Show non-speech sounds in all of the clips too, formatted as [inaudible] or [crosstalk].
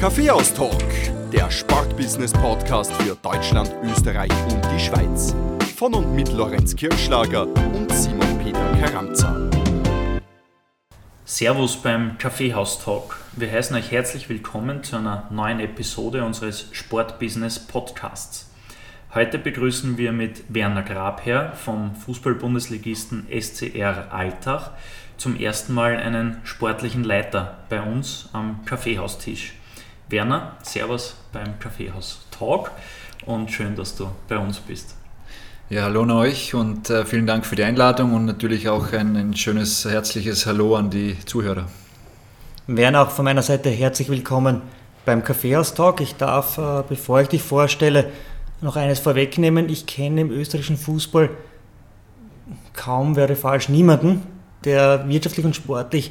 Kaffeehaus-Talk, der Sportbusiness-Podcast für Deutschland, Österreich und die Schweiz. Von und mit Lorenz Kirschlager und Simon Peter Karamza. Servus beim Kaffeehaus-Talk. Wir heißen euch herzlich willkommen zu einer neuen Episode unseres Sportbusiness-Podcasts. Heute begrüßen wir mit Werner Grabherr vom Fußball-Bundesligisten SCR Altach zum ersten Mal einen sportlichen Leiter bei uns am Kaffeehaustisch. Werner, Servus beim Kaffeehaus Talk und schön, dass du bei uns bist. Ja, hallo an euch und äh, vielen Dank für die Einladung und natürlich auch ein, ein, schönes, herzliches Hallo an die Zuhörer. Werner, auch von meiner Seite herzlich willkommen beim Kaffeehaus Talk. Ich darf, äh, bevor ich dich vorstelle, noch eines vorwegnehmen. Ich kenne im österreichischen Fußball kaum, wäre falsch, niemanden, der wirtschaftlich und sportlich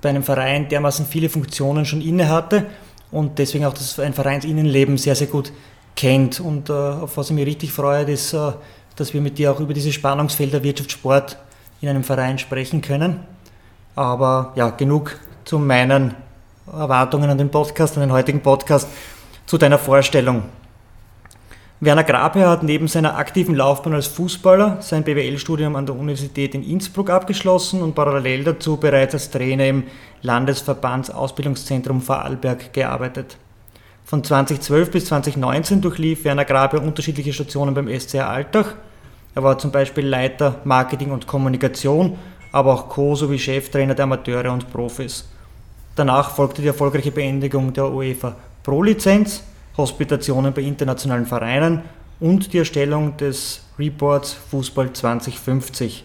bei einem Verein dermaßen viele Funktionen schon inne hatte und deswegen auch das ein Vereinsinnenleben sehr, sehr gut kennt. Und äh, auf was ich mich richtig freue, ist, äh, dass wir mit dir auch über diese Spannungsfelder Wirtschaft, Sport in einem Verein sprechen können. Aber ja, genug zu meinen Erwartungen an den Podcast, an den heutigen Podcast, zu deiner Vorstellung. Werner Grabherr hat neben seiner aktiven Laufbahn als Fußballer sein BWL-Studium an der Universität in Innsbruck abgeschlossen und parallel dazu bereits als Trainer im Landesverbandsausbildungszentrum Vorarlberg gearbeitet. Von 2012 bis 2019 durchlief Werner Grabherr unterschiedliche Stationen beim SCR Altach. Er war zum Beispiel Leiter Marketing und Kommunikation, aber auch Co- sowie Cheftrainer der Amateure und Profis. Danach folgte die erfolgreiche Beendigung der UEFA Pro-Lizenz Hospitationen bei internationalen Vereinen und die Erstellung des Reports Fußball 2050.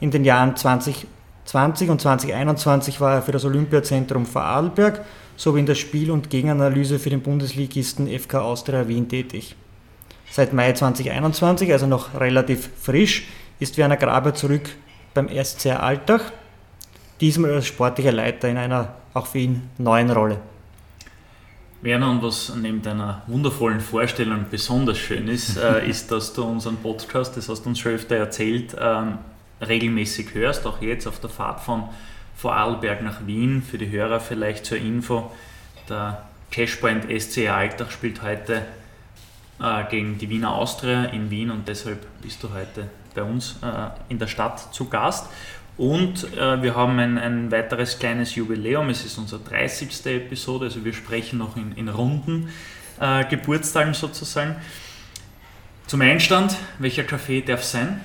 In den Jahren 2020 und 2021 war er für das Olympiazentrum Vorarlberg sowie in der Spiel- und Gegenanalyse für den Bundesligisten FK Austria Wien tätig. Seit Mai 2021, also noch relativ frisch, ist Werner Graber zurück beim SCR Altach, diesmal als sportlicher Leiter in einer auch für ihn neuen Rolle. Werner, und was neben deiner wundervollen Vorstellung besonders schön ist, [laughs] äh, ist, dass du unseren Podcast, das hast du uns schon öfter erzählt, ähm, regelmäßig hörst, auch jetzt auf der Fahrt von Vorarlberg nach Wien. Für die Hörer vielleicht zur Info, der Cashpoint SC Altach spielt heute äh, gegen die Wiener Austria in Wien und deshalb bist du heute bei uns äh, in der Stadt zu Gast. Und äh, wir haben ein, ein, weiteres kleines Jubiläum. Es ist unsere 30. Episode, also wir sprechen noch in, in runden äh, Geburtstagen sozusagen. Zum Einstand, welcher Kaffee darf sein?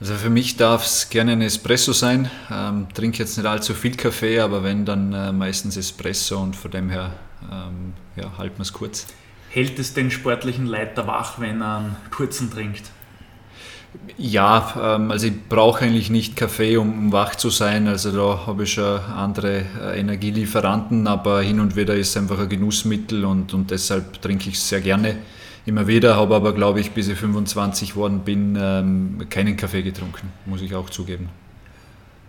Also für mich darf es gerne ein Espresso sein. Ähm, trinke jetzt nicht allzu viel Kaffee, aber wenn, dann äh, meistens Espresso und von dem her ähm, ja, halten wir es kurz. Hält es den sportlichen Leiter wach, wenn er einen kurzen trinkt? Ja, ähm, also ich brauche eigentlich nicht Kaffee, um wach zu sein. Also da habe ich schon andere äh, Energielieferanten, aber hin und wieder ist es einfach ein Genussmittel und, und deshalb trinke ich es sehr gerne immer wieder. Habe aber, glaube ich, bis ich 25 geworden bin, ähm, keinen Kaffee getrunken, muss ich auch zugeben.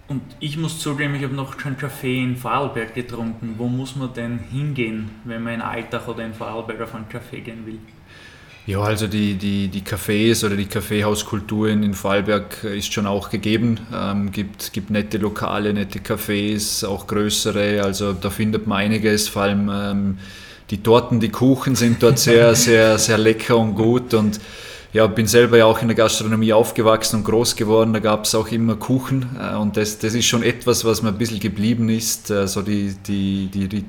Und ich muss zugeben, ich habe noch keinen Kaffee in Vorarlberg getrunken. Wo muss man denn hingehen, wenn man in Alltag oder in Vorarlberg auf einen Kaffee gehen will? Ja, also die, die, die Cafés oder die Kaffeehauskultur in Vorarlberg ist schon auch gegeben. Ähm, gibt, gibt nette Lokale, nette Cafés, auch größere. Also da findet man einiges. Vor allem ähm, die Torten, die Kuchen sind dort sehr, [laughs] sehr, sehr lecker und gut. Und ja, bin selber ja auch in der Gastronomie aufgewachsen und groß geworden. Da gab es auch immer Kuchen. Äh, und das, das ist schon etwas, was mir ein bisschen geblieben ist. Äh, so die, die, die,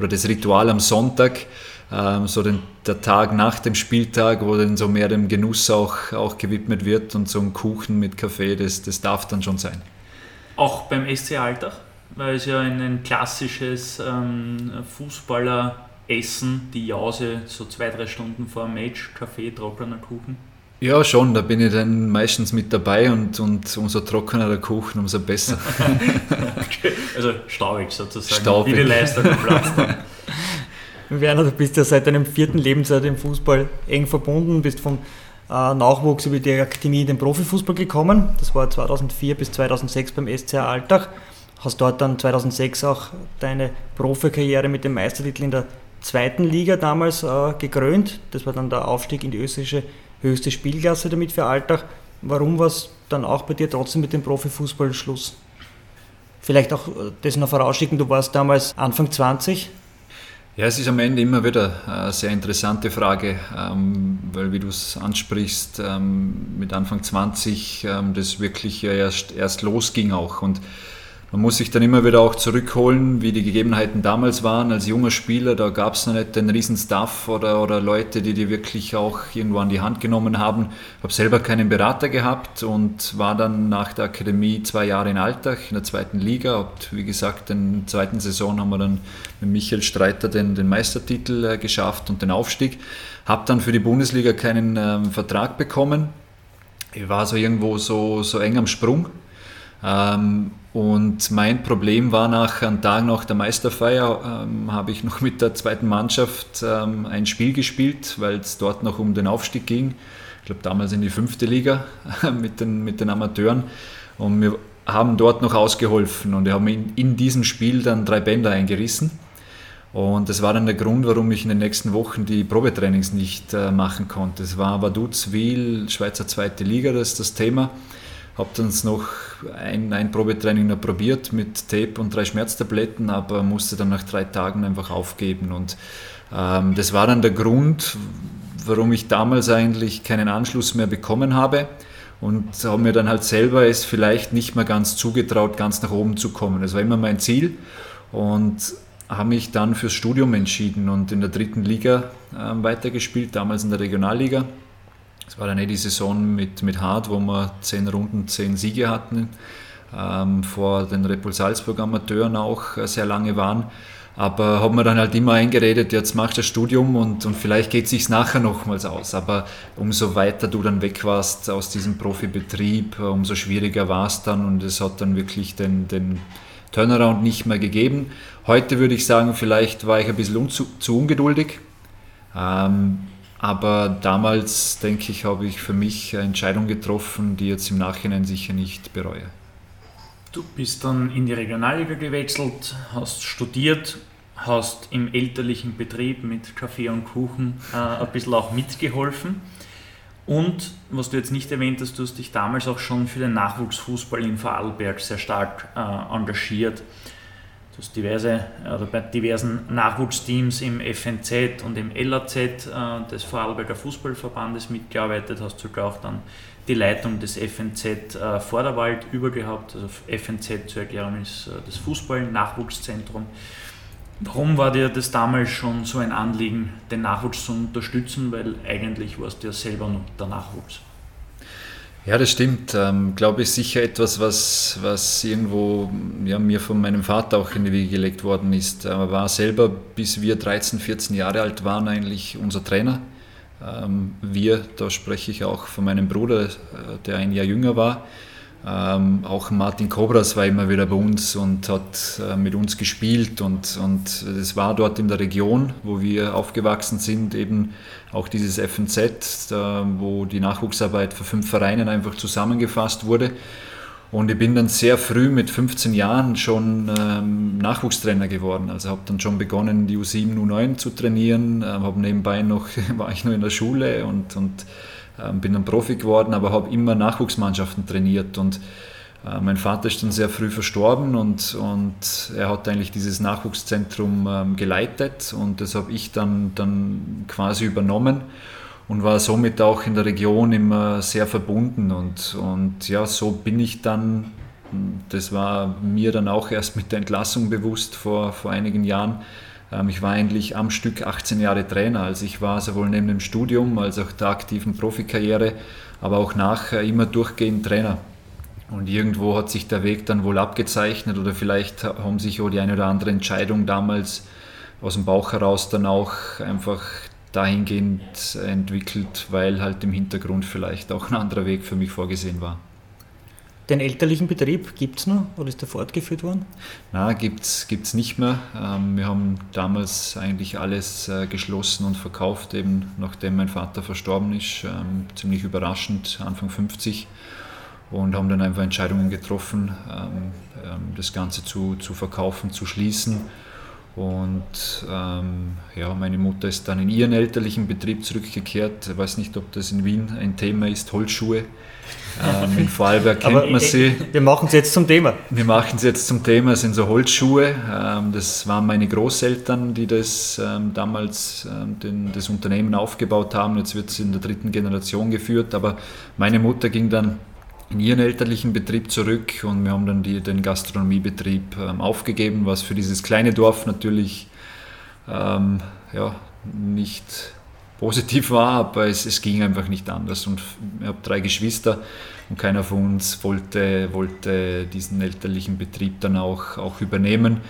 oder das Ritual am Sonntag so den, der Tag nach dem Spieltag, wo dann so mehr dem Genuss auch, auch gewidmet wird und so ein Kuchen mit Kaffee, das, das darf dann schon sein. Auch beim SC Alltag, weil es ja ein, ein klassisches ähm, Fußballeressen, die Jause, so zwei, drei Stunden vor dem Match, Kaffee, trockener Kuchen. Ja, schon, da bin ich dann meistens mit dabei und, und umso trockener der Kuchen, umso besser. [laughs] Also staubig sozusagen, staubig. wie die Leistung Platz dann. [laughs] Werner, du bist ja seit deinem vierten Lebensjahr im Fußball eng verbunden, bist vom äh, Nachwuchs über die Akademie in den Profifußball gekommen. Das war 2004 bis 2006 beim SCA Altach. Hast dort dann 2006 auch deine Profikarriere mit dem Meistertitel in der zweiten Liga damals äh, gekrönt. Das war dann der Aufstieg in die österreichische höchste Spielklasse damit für Altach. Warum war es dann auch bei dir trotzdem mit dem Profifußball Schluss? Vielleicht auch äh, das noch vorausschicken, du warst damals Anfang 20, Ja, es ist am Ende immer wieder eine sehr interessante Frage, ähm, weil wie du es ansprichst, ähm, mit Anfang 20 ähm, das wirklich erst, erst losging auch. Und man muss sich dann immer wieder auch zurückholen, wie die Gegebenheiten damals waren. Als junger Spieler, da gab es noch nicht den riesen Staff oder, oder Leute, die die wirklich auch irgendwo an die Hand genommen haben. Ich habe selber keinen Berater gehabt und war dann nach der Akademie zwei Jahre in Alltag in der zweiten Liga. Und wie gesagt, in der zweiten Saison haben wir dann mit Michael Streiter den, den Meistertitel äh, geschafft und den Aufstieg. Habe dann für die Bundesliga keinen ähm, Vertrag bekommen. Ich war so irgendwo so, so eng am Sprung. Ähm, und mein Problem war nach einem Tag nach der Meisterfeier, ähm, habe ich noch mit der zweiten Mannschaft ähm, ein Spiel gespielt, weil es dort noch um den Aufstieg ging. Ich glaube damals in die fünfte Liga [laughs] mit den, mit den Amateuren. Und wir haben dort noch ausgeholfen und wir haben in, in diesem Spiel dann drei Bänder eingerissen. Und das war dann der Grund, warum ich in den nächsten Wochen die Probetrainings nicht äh, machen konnte. Es war Vaduz, Wiel, Schweizer zweite Liga, das ist das Thema. Habe dann noch ein, ein Probetraining noch probiert mit Tape und drei Schmerztabletten, aber musste dann nach drei Tagen einfach aufgeben. Und ähm, das war dann der Grund, warum ich damals eigentlich keinen Anschluss mehr bekommen habe und habe mir dann halt selber es vielleicht nicht mehr ganz zugetraut, ganz nach oben zu kommen. Das war immer mein Ziel und habe mich dann fürs Studium entschieden und in der dritten Liga äh, weitergespielt, damals in der Regionalliga es war dann eh die Saison mit, mit Hart, wo wir zehn Runden, zehn Siege hatten, ähm, vor den Repul Salzburg Amateuren auch äh, sehr lange waren. Aber haben wir dann halt immer eingeredet, jetzt machst du das Studium und, und vielleicht geht es sich nachher nochmals aus. Aber umso weiter du dann weg warst aus diesem Profibetrieb, umso schwieriger war es dann und es hat dann wirklich den, den Turnaround nicht mehr gegeben. Heute würde ich sagen, vielleicht war ich ein bisschen zu, zu ungeduldig. Ähm, aber damals, denke ich, habe ich für mich eine Entscheidung getroffen, die jetzt im Nachhinein sicher nicht bereue. Du bist dann in die Regionalliga gewechselt, hast studiert, hast im elterlichen Betrieb mit Kaffee und Kuchen äh, ein bisschen auch mitgeholfen. Und was du jetzt nicht erwähnt hast, du hast dich damals auch schon für den Nachwuchsfußball in Vorarlberg sehr stark äh, engagiert. Du hast diverse, oder bei diversen Nachwuchsteams im FNZ und im LAZ äh, des Vorarlberger Fußballverbandes mitgearbeitet, hast sogar auch dann die Leitung des FNZ äh, Vorderwald übergehabt. Also FNZ zur Erklärung ist äh, das Fußball-Nachwuchszentrum. Warum war dir das damals schon so ein Anliegen, den Nachwuchs zu unterstützen? Weil eigentlich warst du ja selber noch der Nachwuchs. Ja, das stimmt. Ähm, glaube ich sicher etwas, was, was irgendwo ja, mir von meinem Vater auch in die Wiege gelegt worden ist. Er war selber, bis wir 13, 14 Jahre alt waren, eigentlich unser Trainer. Ähm, wir, da spreche ich auch von meinem Bruder, äh, der ein Jahr jünger war. Ähm, auch Martin Kobras war immer wieder bei uns und hat äh, mit uns gespielt und, und es war dort in der Region, wo wir aufgewachsen sind, eben auch dieses FNZ, da, wo die Nachwuchsarbeit für fünf Vereinen einfach zusammengefasst wurde. Und ich bin dann sehr früh mit 15 Jahren schon ähm, Nachwuchstrainer geworden. Also habe dann schon begonnen, die U7, U9 zu trainieren, äh, habe nebenbei noch, [laughs] war ich noch in der Schule und, und ähm, bin dann Profi geworden, aber habe immer Nachwuchsmannschaften trainiert und mein Vater ist dann sehr früh verstorben und, und er hat eigentlich dieses Nachwuchszentrum ähm, geleitet und das habe ich dann, dann quasi übernommen und war somit auch in der Region immer sehr verbunden und, und ja, so bin ich dann, das war mir dann auch erst mit der Entlassung bewusst vor, vor einigen Jahren, ähm, ich war eigentlich am Stück 18 Jahre Trainer. Also ich war sowohl neben dem Studium als auch der aktiven Profikarriere, aber auch nachher immer durchgehend Trainer. Und irgendwo hat sich der Weg dann wohl abgezeichnet oder vielleicht haben sich auch die eine oder andere Entscheidung damals aus dem Bauch heraus dann auch einfach dahingehend entwickelt, weil halt im Hintergrund vielleicht auch ein anderer Weg für mich vorgesehen war. Den elterlichen Betrieb gibt es noch oder ist der fortgeführt worden? Nein, gibt es nicht mehr. Ähm, wir haben damals eigentlich alles äh, geschlossen und verkauft, eben nachdem mein Vater verstorben ist, ähm, ziemlich überraschend, Anfang 50 und haben dann einfach Entscheidungen getroffen, ähm, das Ganze zu, zu verkaufen, zu schließen. Und ähm, ja, meine Mutter ist dann in ihren elterlichen Betrieb zurückgekehrt. Ich weiß nicht, ob das in Wien ein Thema ist, Holzschuhe. Ähm, in Vorarlberg [laughs] kennt Aber, man sie. Wir machen es jetzt zum Thema. Wir machen es jetzt zum Thema, es sind so Holzschuhe. Ähm, das waren meine Großeltern, die das ähm, damals ähm, den, das Unternehmen aufgebaut haben. Jetzt wird es in der dritten Generation geführt. Aber meine Mutter ging dann in ihren elterlichen Betrieb zurück und wir haben dann die, den Gastronomiebetrieb ähm, aufgegeben, was für dieses kleine Dorf natürlich ähm, ja, nicht positiv war, aber es, es ging einfach nicht anders. Und ich habe drei Geschwister und keiner von uns wollte, wollte diesen elterlichen Betrieb dann auch, auch übernehmen.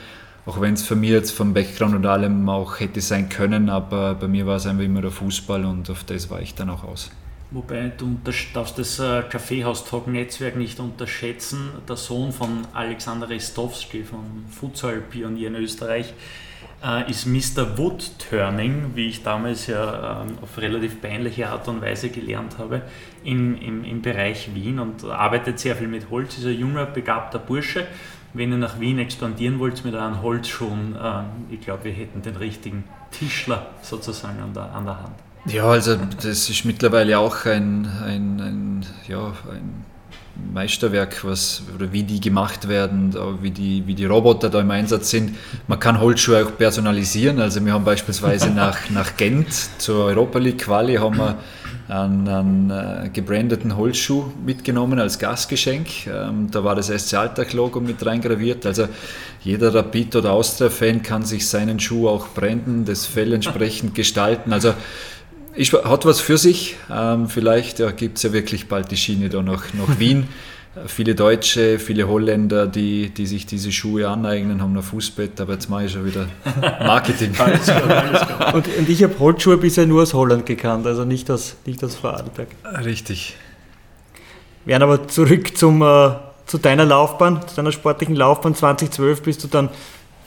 Auch wenn es für mich jetzt vom Background und allem auch hätte sein können, aber bei mir war es einfach immer der Fußball und auf das war ich dann auch aus. Wobei du darfst das äh, Kaffeehaus-Talk-Netzwerk nicht unterschätzen. Der Sohn von Alexander Restowski, vom Futsal-Pionier in Österreich, äh, ist Mr. Wood Turning, wie ich damals ja ähm, auf relativ peinliche Art und Weise gelernt habe, im, im, im Bereich Wien und arbeitet sehr viel mit Holz. Ist ein junger, begabter Bursche. Wenn ihr nach Wien expandieren wollt mit euren Holzschuhen, äh, ich glaube, wir hätten den richtigen Tischler sozusagen an der, an der Hand. Ja, also das ist mittlerweile auch ein, ein, ein, ja, ein Meisterwerk, was, oder wie die gemacht werden, wie die, wie die Roboter da im Einsatz sind. Man kann Holzschuhe auch personalisieren. Also wir haben beispielsweise [laughs] nach, nach Gent zur Europa League Quali haben wir einen, einen äh, gebrandeten Holzschuh mitgenommen als Gastgeschenk. Ähm, da war das SC Alltag-Logo mit reingraviert. Also jeder Rapid- oder Austria-Fan kann sich seinen Schuh auch branden, das Fell entsprechend gestalten. Also ich, hat was für sich. Ähm, vielleicht ja, gibt es ja wirklich bald die Schiene da nach, nach [laughs] Wien. viele Deutsche, viele Holländer, die, die sich diese Schuhe aneignen, haben ein Fußbett, aber jetzt mache ich schon wieder Marketing. [laughs] und, und, ich habe Holzschuhe bisher nur aus Holland gekannt, also nicht aus, nicht aus Vorarlberg. Richtig. Werden aber zurück zum, äh, zu deiner Laufbahn, zu deiner sportlichen Laufbahn. 2012 bist du dann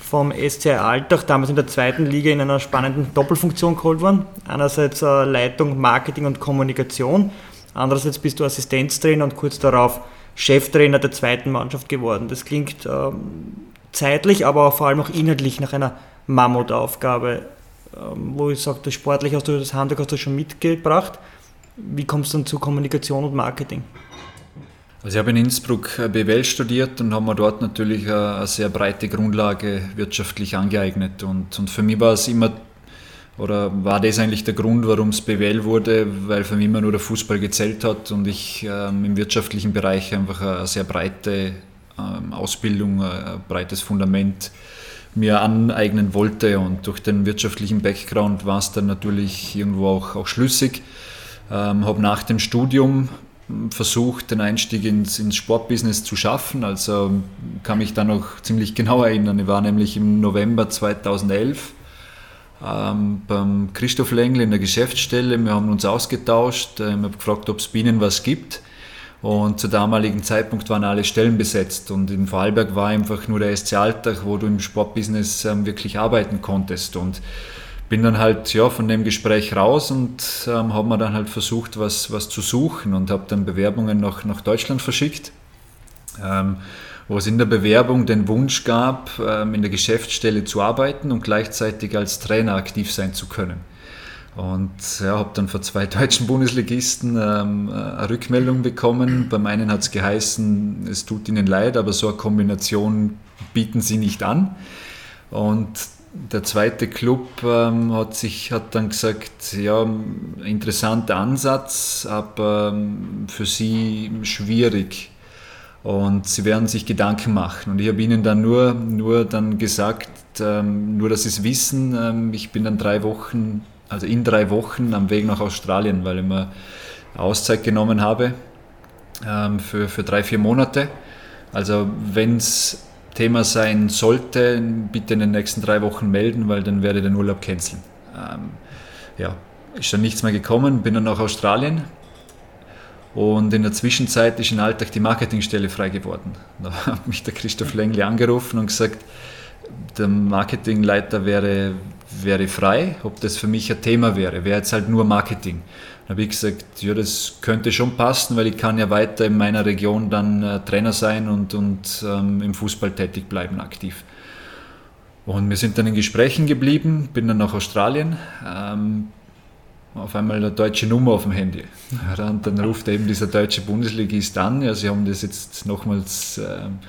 vom SCI Altach, damals in der zweiten Liga, in einer spannenden Doppelfunktion geholt worden. Einerseits äh, Leitung, Marketing und Kommunikation, andererseits bist du Assistenztrainer und kurz darauf Cheftrainer der zweiten Mannschaft geworden. Das klingt ähm, zeitlich, aber vor allem auch inhaltlich nach einer Mammutaufgabe, ähm, wo ich sage, das sportlich hast du das Handwerk hast du schon mitgebracht. Wie kommst du dann zu Kommunikation und Marketing? Also ich habe in Innsbruck BWL studiert und habe mir dort natürlich eine, sehr breite Grundlage wirtschaftlich angeeignet. Und, und für mich war es immer, oder war das eigentlich der Grund, warum es BWL wurde, weil für mich immer nur der Fußball gezählt hat und ich ähm, im wirtschaftlichen Bereich einfach eine sehr breite ähm, Ausbildung, ein breites Fundament mir aneignen wollte. Und durch den wirtschaftlichen Background war es dann natürlich irgendwo auch, auch schlüssig. Ähm, habe nach dem Studium versucht, den Einstieg ins, ins Sportbusiness zu schaffen. Also kann mich da noch ziemlich genau erinnern. Ich war nämlich im November 2011 ähm, beim Christoph Lengel in der Geschäftsstelle. Wir haben uns ausgetauscht. Ähm, ich habe gefragt, ob es Bienen was gibt. Und zu damaligen Zeitpunkt waren alle Stellen besetzt. Und in Vorarlberg war einfach nur der SC Alltag, wo du im Sportbusiness ähm, wirklich arbeiten konntest. Und bin dann halt ja, von dem Gespräch raus und ähm, habe mir dann halt versucht, was, was zu suchen und habe dann Bewerbungen nach, nach Deutschland verschickt, ähm, wo es in der Bewerbung den Wunsch gab, ähm, in der Geschäftsstelle zu arbeiten und gleichzeitig als Trainer aktiv sein zu können. Und ja, habe dann von zwei [laughs] deutschen Bundesligisten ähm, eine Rückmeldung bekommen. Beim einen hat es geheißen, es tut ihnen leid, aber so eine Kombination bieten sie nicht an. Und der zweite Club ähm, hat sich hat dann gesagt, ja, interessanter Ansatz, aber ähm, für sie schwierig. Und sie werden sich Gedanken machen. Und ich habe ihnen dann nur, nur dann gesagt, ähm, nur dass sie es wissen, ähm, ich bin dann drei Wochen, also in drei Wochen am Weg nach Australien, weil ich mir Auszeit genommen habe ähm, für, für drei, vier Monate. Also wenn es Thema sein sollte, bitte in den nächsten drei Wochen melden, weil dann werde ich den Urlaub canceln. Ähm, ja, ist dann nichts mehr gekommen, bin dann nach Australien und in der Zwischenzeit ist in Alltag die Marketingstelle frei geworden. [laughs] Da hat mich der Christoph Lengli angerufen und gesagt, der Marketingleiter wäre, wäre frei, ob das für mich ein Thema wäre, wäre jetzt halt nur Marketing. Dann habe ich gesagt, ja, das könnte schon passen, weil ich kann ja weiter in meiner Region dann äh, Trainer sein und, und ähm, im Fußball tätig bleiben, aktiv. Und wir sind dann in Gesprächen geblieben, bin dann nach Australien. Ähm, auf einmal eine deutsche Nummer auf dem Handy. [laughs] Und dann ruft eben dieser deutsche Bundesligist an. Ja, sie haben das jetzt nochmals ähm,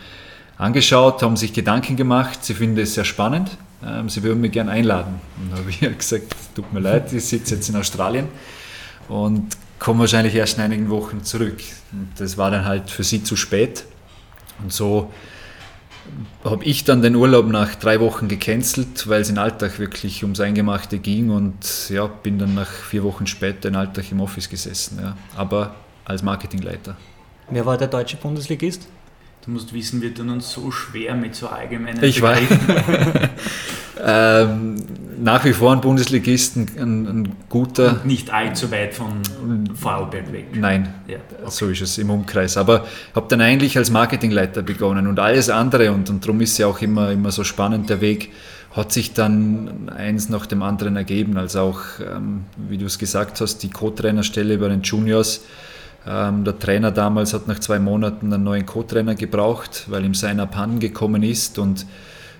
angeschaut, haben sich Gedanken gemacht. Sie finden es sehr spannend. Ähm, sie würden mich gerne einladen. Und dann habe ich gesagt, tut mir leid, ich sitze jetzt in Australien und komme wahrscheinlich erst in einigen Wochen zurück. Und das war dann halt für sie zu spät. Und so habe ich dann den Urlaub nach drei Wochen gecancelt, weil es in Alltag wirklich ums Eingemachte ging und ja, bin dann nach vier Wochen später in Alltag im Office gesessen, ja. aber als Marketingleiter. Wer war der deutsche Bundesligist? Du musst wissen, wir tun uns so schwer mit so allgemeinen Ich weiß. [laughs] ähm, nach wie vor ein Bundesligisten, ein, ein guter. Und nicht allzu weit von Vorarlberg weg. Nein, ja, okay. so ist es im Umkreis. Aber habe dann eigentlich als Marketingleiter begonnen und alles andere, und, und darum ist ja auch immer, immer so spannend der Weg, hat sich dann eins nach dem anderen ergeben. Also auch, ähm, wie du es gesagt hast, die Co-Trainerstelle bei den Juniors der Trainer damals hat nach zwei Monaten einen neuen Co-Trainer gebraucht, weil ihm seiner Pan gekommen ist und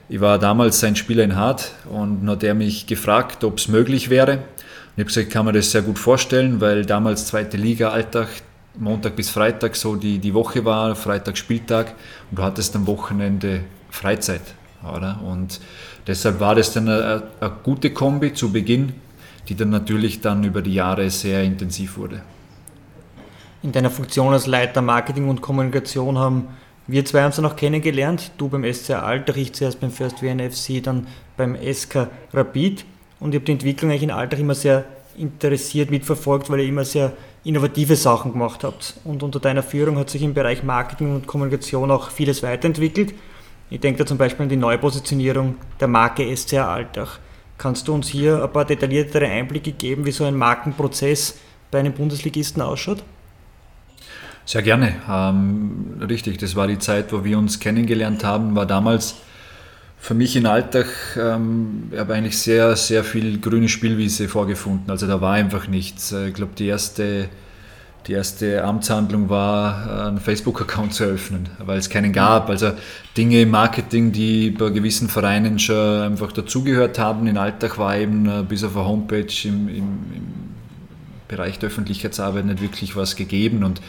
ich war damals sein Spieler in Hart und hat er mich gefragt, ob es möglich wäre. Und ich habe gesagt, ich kann mir das sehr gut vorstellen, weil damals zweite Liga, Alltag, Montag bis Freitag so die, die Woche war, Freitag Spieltag und du hattest am Wochenende Freizeit. Oder? Und deshalb war das dann eine, eine gute Kombi zu Beginn, die dann natürlich dann über die Jahre sehr intensiv wurde in deiner Funktion als Leiter Marketing und Kommunikation haben wir zwei uns dann auch kennengelernt. Du beim SC Altach, ich zuerst beim First WNFC, dann beim SK Rapid. Und ich habe die Entwicklung eigentlich in Altach immer sehr interessiert mitverfolgt, weil ihr immer sehr innovative Sachen gemacht habt. Und unter deiner Führung hat sich im Bereich Marketing und Kommunikation auch vieles weiterentwickelt. Ich denke da zum Beispiel an die Neupositionierung der Marke SCR Altach. Kannst du uns hier ein paar detailliertere Einblicke geben, wie so ein Markenprozess bei einem Bundesligisten ausschaut? Sehr gerne. Ähm, richtig, das war die Zeit, wo wir uns kennengelernt haben, war damals für mich in Alltag, ähm, ich habe eigentlich sehr, sehr viel grüne Spielwiese vorgefunden. Also da war einfach nichts. Äh, ich glaube, die erste, die erste Amtshandlung war, einen Facebook-Account zu eröffnen, weil es keinen gab. Also Dinge im Marketing, die bei gewissen Vereinen schon einfach dazugehört haben. In Alltag war eben äh, bis auf eine Homepage im, im, im Bereich der Öffentlichkeitsarbeit nicht wirklich was gegeben. Und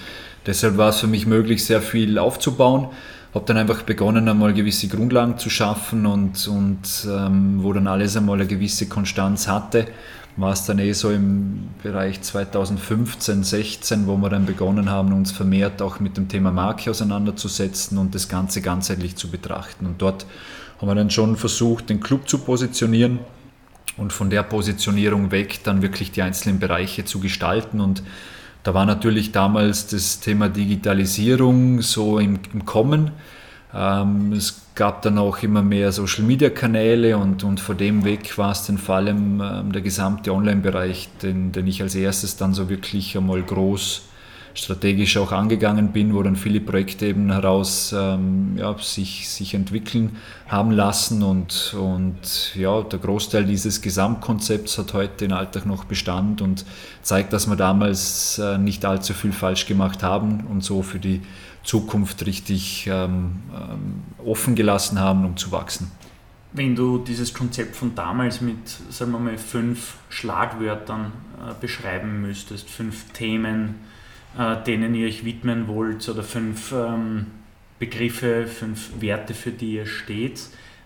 Deshalb war es für mich möglich, sehr viel aufzubauen. Habe dann einfach begonnen, einmal gewisse Grundlagen zu schaffen und, und ähm, wo dann alles einmal eine gewisse Konstanz hatte, war es dann eh so im Bereich 2015, 16, wo wir dann begonnen haben, uns vermehrt auch mit dem Thema Marke auseinanderzusetzen und das Ganze ganzheitlich zu betrachten. Und dort haben wir dann schon versucht, den Club zu positionieren und von der Positionierung weg dann wirklich die einzelnen Bereiche zu gestalten und da war natürlich damals das Thema Digitalisierung so im, im Kommen. Ähm, es gab dann auch immer mehr Social-Media-Kanäle und, und von dem weg war es dann vor allem ähm, der gesamte Online-Bereich, den, den ich als erstes dann so wirklich einmal groß strategisch auch angegangen bin, wo dann viele Projekte eben heraus ähm, ja, sich, sich entwickeln haben lassen und, und ja, der Großteil dieses Gesamtkonzepts hat heute in Alltag noch Bestand und zeigt, dass wir damals äh, nicht allzu viel falsch gemacht haben und so für die Zukunft richtig ähm, ähm, offen gelassen haben, um zu wachsen. Wenn du dieses Konzept von damals mit, sagen wir mal, fünf Schlagwörtern äh, beschreiben müsstest, fünf Themen, denen ihr euch widmen wollt oder fünf ähm, Begriffe, fünf Werte, für die ihr steht.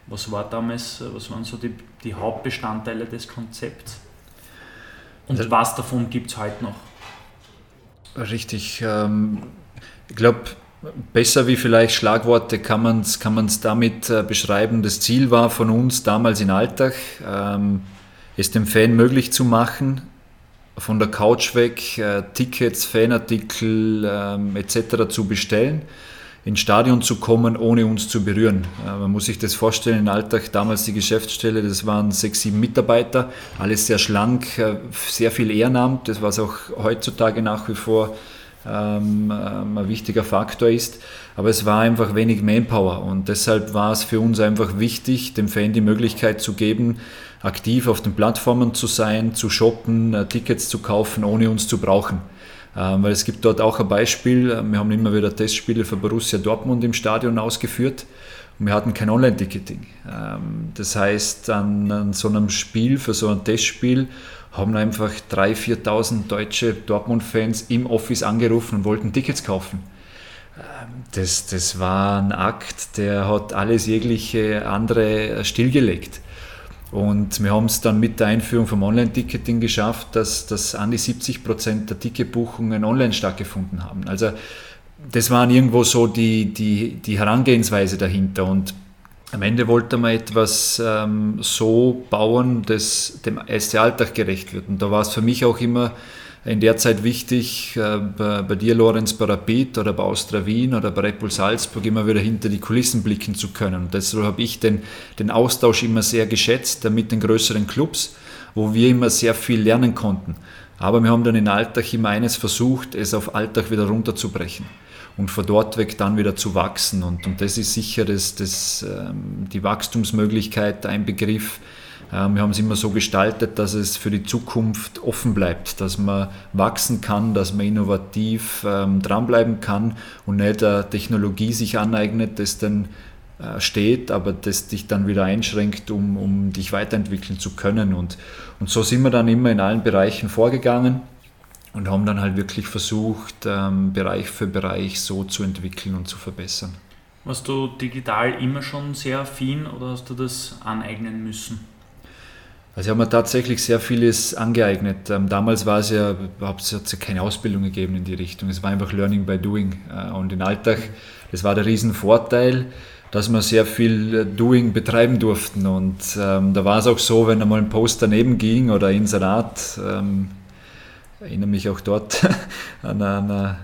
Was war damals, äh, was waren so die, die Hauptbestandteile des Konzepts? Und also, was davon gibt es heute noch? Richtig. Ähm, ich glaube, besser wie vielleicht Schlagworte kann man es kann damit äh, beschreiben. Das Ziel war von uns damals in Alltag, ähm, es dem Fan möglich zu machen, von der Couch weg äh, Tickets, Fanartikel ähm, etc. zu bestellen, ins Stadion zu kommen, ohne uns zu berühren. Äh, man muss sich das vorstellen, im Alltag damals die Geschäftsstelle, das waren sechs, sieben Mitarbeiter, alles sehr schlank, äh, sehr viel Ehrenamt, das was auch heutzutage nach wie vor ähm, ähm, ein wichtiger Faktor ist. Aber es war einfach wenig Manpower und deshalb war es für uns einfach wichtig, dem Fan die Möglichkeit zu geben, aktiv auf den Plattformen zu sein, zu shoppen, äh, Tickets zu kaufen, ohne uns zu brauchen. Ähm, weil es gibt dort auch ein Beispiel, äh, wir haben immer wieder Testspiele für Borussia Dortmund im Stadion ausgeführt Und wir hatten kein Online-Ticketing. Ähm, das heißt, an, an, so einem Spiel, für so ein Testspiel, haben einfach 3.000, 4.000 deutsche Dortmund-Fans im Office angerufen und wollten Tickets kaufen. Ähm, das, das war ein Akt, der hat alles jegliche andere stillgelegt. Und wir haben es dann mit der Einführung vom Online-Ticketing geschafft, dass, dass an die 70 Prozent der Ticketbuchungen online stattgefunden haben. Also das waren irgendwo so die, die, die Herangehensweise dahinter. Und am Ende wollte man etwas ähm, so bauen, das dem SC-Alltag gerecht wird. Und da war es für mich auch immer in der Zeit wichtig, äh, bei, bei, dir, Lorenz, bei Rapid oder bei Austria Wien oder bei Red Bull Salzburg immer wieder hinter die Kulissen blicken zu können. Und deshalb habe ich den, den Austausch immer sehr geschätzt mit den größeren Clubs, wo wir immer sehr viel lernen konnten. Aber wir haben dann in Alltag immer eines versucht, es auf Alltag wieder runterzubrechen und von dort weg dann wieder zu wachsen. Und, und das ist sicher das, das, ähm, die Wachstumsmöglichkeit ein Begriff, wir haben es immer so gestaltet, dass es für die Zukunft offen bleibt, dass man wachsen kann, dass man innovativ ähm, dranbleiben kann und nicht eine Technologie sich aneignet, das dann äh, steht, aber das dich dann wieder einschränkt, um, um dich weiterentwickeln zu können. Und, und so sind wir dann immer in allen Bereichen vorgegangen und haben dann halt wirklich versucht, ähm, Bereich für Bereich so zu entwickeln und zu verbessern. Warst du digital immer schon sehr affin oder hast du das aneignen müssen? Also ich habe mir tatsächlich sehr vieles angeeignet. Ähm, damals war es ja, es hat ja keine Ausbildung gegeben in die Richtung. Es war einfach Learning by Doing. Äh, und im Alltag, das war der Riesenvorteil, dass wir sehr viel äh, Doing betreiben durften. Und ähm, da war es auch so, wenn einmal ein Post daneben ging oder ein Inserat, ähm, erinnere mich auch dort [laughs] an eine an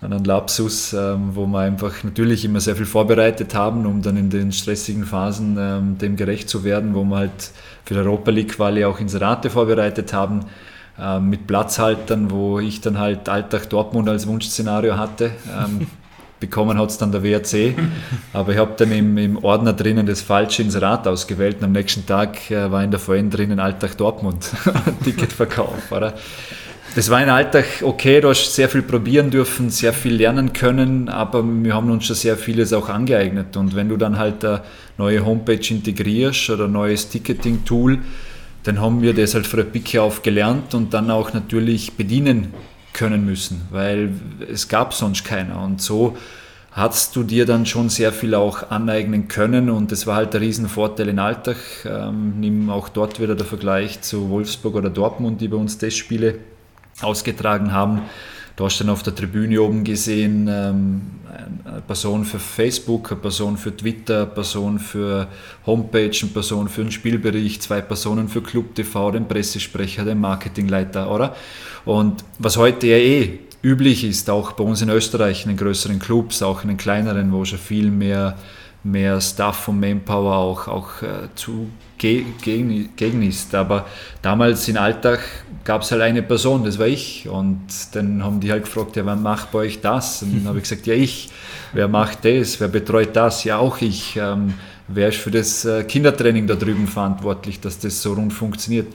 einen Lapsus, ähm, wo wir einfach natürlich immer sehr viel vorbereitet haben, um dann in den stressigen Phasen ähm, dem gerecht zu werden, wo wir halt für die Europa League Quali auch Inserate vorbereitet haben, ähm, mit Platzhaltern, wo ich dann halt Alltag Dortmund als Wunschszenario hatte. [laughs] bekommen hat es dann der WRC, aber ich habe dann im, im, Ordner drinnen das falsche Inserat ausgewählt und am nächsten Tag äh, war in der VN drinnen Alltag Dortmund, [laughs] Ticketverkauf. Oder? Das war ein Alltag okay, du hast sehr viel probieren dürfen, sehr viel lernen können, aber wir haben uns schon sehr vieles auch angeeignet. Und wenn du dann halt eine neue Homepage integrierst oder ein neues Ticketing-Tool, dann haben wir das halt von der Picke auf gelernt und dann auch natürlich bedienen können müssen, weil es gab sonst keiner. Und so hast du dir dann schon sehr viel auch aneignen können und das war halt der Riesenvorteil in Alltag. Ähm, nimm auch dort wieder der Vergleich zu Wolfsburg oder Dortmund, die bei uns Testspiele ausgetragen haben. Du hast dann auf der Tribüne oben gesehen, ähm, eine Person für Facebook, eine Person für Twitter, eine Person für Homepage, eine Person für einen Spielbericht, zwei Personen für Club TV, den Pressesprecher, den Marketingleiter, oder? Und was heute ja eh üblich ist, auch bei uns in Österreich, in den größeren Clubs, auch in den kleineren, wo schon viel mehr, mehr Staff und Manpower auch, auch äh, zu gegen ist. Aber damals im Alltag gab es halt eine Person, das war ich. Und dann haben die halt gefragt, ja, wer macht bei euch das? Und dann habe ich gesagt, ja, ich. Wer macht das? Wer betreut das? Ja, auch ich. Ähm, wer ist für das äh, Kindertraining da drüben verantwortlich, dass das so rund funktioniert?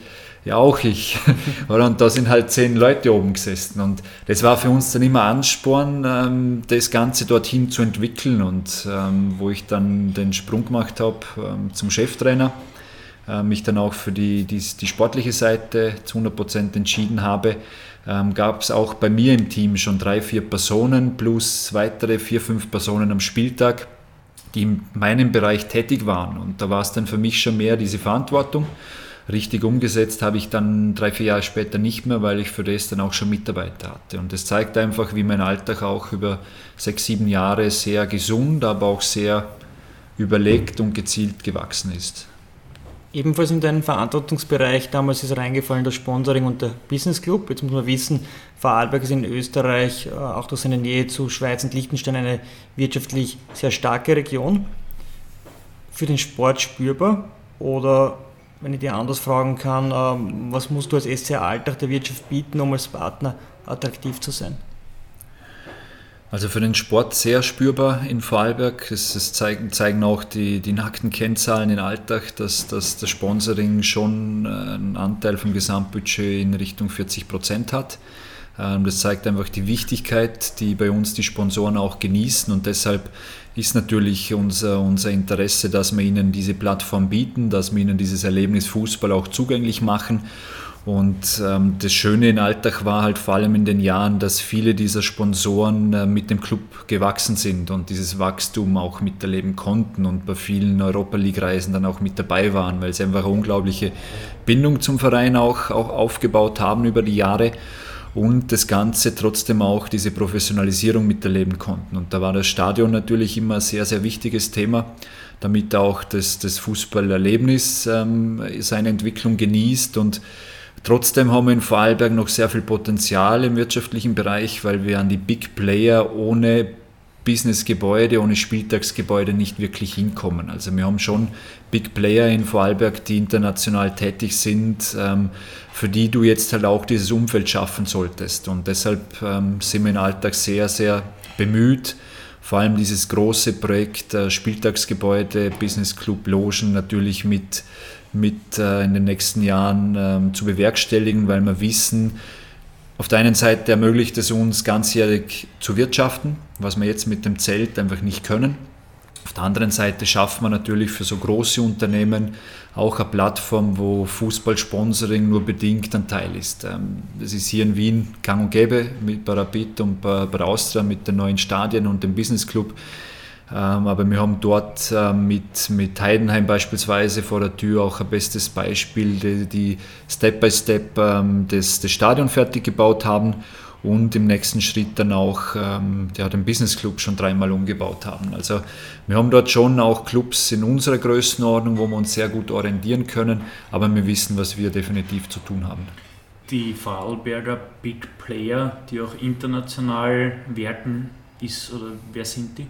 Ja, auch ich. [laughs] und da sind halt zehn Leute oben gesessen. Und das war für uns dann immer Ansporn, ähm, das Ganze dorthin zu entwickeln. Und ähm, wo ich dann den Sprung gemacht habe ähm, zum Cheftrainer, mich dann auch für die, die, die sportliche Seite zu 100% entschieden habe, ähm, gab es auch bei mir im Team schon drei, vier Personen plus weitere vier, fünf Personen am Spieltag, die in meinem Bereich tätig waren. Und da war es dann für mich schon mehr diese Verantwortung. Richtig umgesetzt habe ich dann drei, vier Jahre später nicht mehr, weil ich für das dann auch schon Mitarbeiter hatte. Und das zeigt einfach, wie mein Alltag auch über sechs, sieben Jahre sehr gesund, aber auch sehr überlegt und gezielt gewachsen ist. Ebenfalls in deinen Verantwortungsbereich, damals ist reingefallen das Sponsoring und der Business Club. Jetzt muss man wissen, Vorarlberg ist in Österreich, äh, auch durch seine Nähe zu Schweiz und Liechtenstein, eine wirtschaftlich sehr starke Region. Für den Sport spürbar oder, wenn ich dir anders fragen kann, ähm, was musst du als SCR Alltag der Wirtschaft bieten, um als Partner attraktiv zu sein? Also für den Sport sehr spürbar in Vorarlberg. Es, es zeigen, zeigen, auch die, die nackten Kennzahlen im Alltag, dass, dass das Sponsoring schon äh, einen Anteil vom Gesamtbudget in Richtung 40 Prozent hat. Ähm, das zeigt einfach die Wichtigkeit, die bei uns die Sponsoren auch genießen und deshalb ist natürlich unser, unser Interesse, dass wir ihnen diese Plattform bieten, dass wir ihnen dieses Erlebnis Fußball auch zugänglich machen und ähm, das Schöne in Alltag war halt vor allem in den Jahren, dass viele dieser Sponsoren äh, mit dem Club gewachsen sind und dieses Wachstum auch miterleben konnten und bei vielen Europa League-Reisen dann auch mit dabei waren, weil sie einfach eine unglaubliche Bindung zum Verein auch, auch aufgebaut haben über die Jahre und das Ganze trotzdem auch diese Professionalisierung miterleben konnten. Und da war das Stadion natürlich immer ein sehr, sehr wichtiges Thema, damit auch das, das Fußballerlebnis ähm, seine Entwicklung genießt und Trotzdem haben wir in Vorarlberg noch sehr viel Potenzial im wirtschaftlichen Bereich, weil wir an die Big Player ohne Businessgebäude, ohne Spieltagsgebäude nicht wirklich hinkommen. Also wir haben schon Big Player in Vorarlberg, die international tätig sind, ähm, für die du jetzt halt auch dieses Umfeld schaffen solltest. Und deshalb ähm, sind wir im Alltag sehr, sehr bemüht, vor allem dieses große Projekt äh, Spieltagsgebäude, Business Club Logen natürlich mit mit äh, in den nächsten Jahren ähm, zu bewerkstelligen, weil wir wissen, auf der einen Seite ermöglicht es uns ganzjährig zu wirtschaften, was wir jetzt mit dem Zelt einfach nicht können. Auf der anderen Seite schafft man natürlich für so große Unternehmen auch eine Plattform, wo Fußballsponsoring nur bedingt ein Teil ist. Ähm, das ist hier in Wien gang und gäbe mit Barabit und bei Austria mit den neuen Stadien und dem Business Club ähm, aber wir haben dort ähm, mit, mit Heidenheim beispielsweise vor der Tür auch ein bestes Beispiel, die, die Step by Step ähm, das, das Stadion fertig gebaut haben und im nächsten Schritt dann auch ja, den Business Club schon dreimal umgebaut haben. Also wir haben dort schon auch Clubs in unserer Größenordnung, wo wir uns sehr gut orientieren können, aber wir wissen, was wir definitiv zu tun haben. Die Vorarlberger Big Player, die auch international werten, ist oder wer sind die?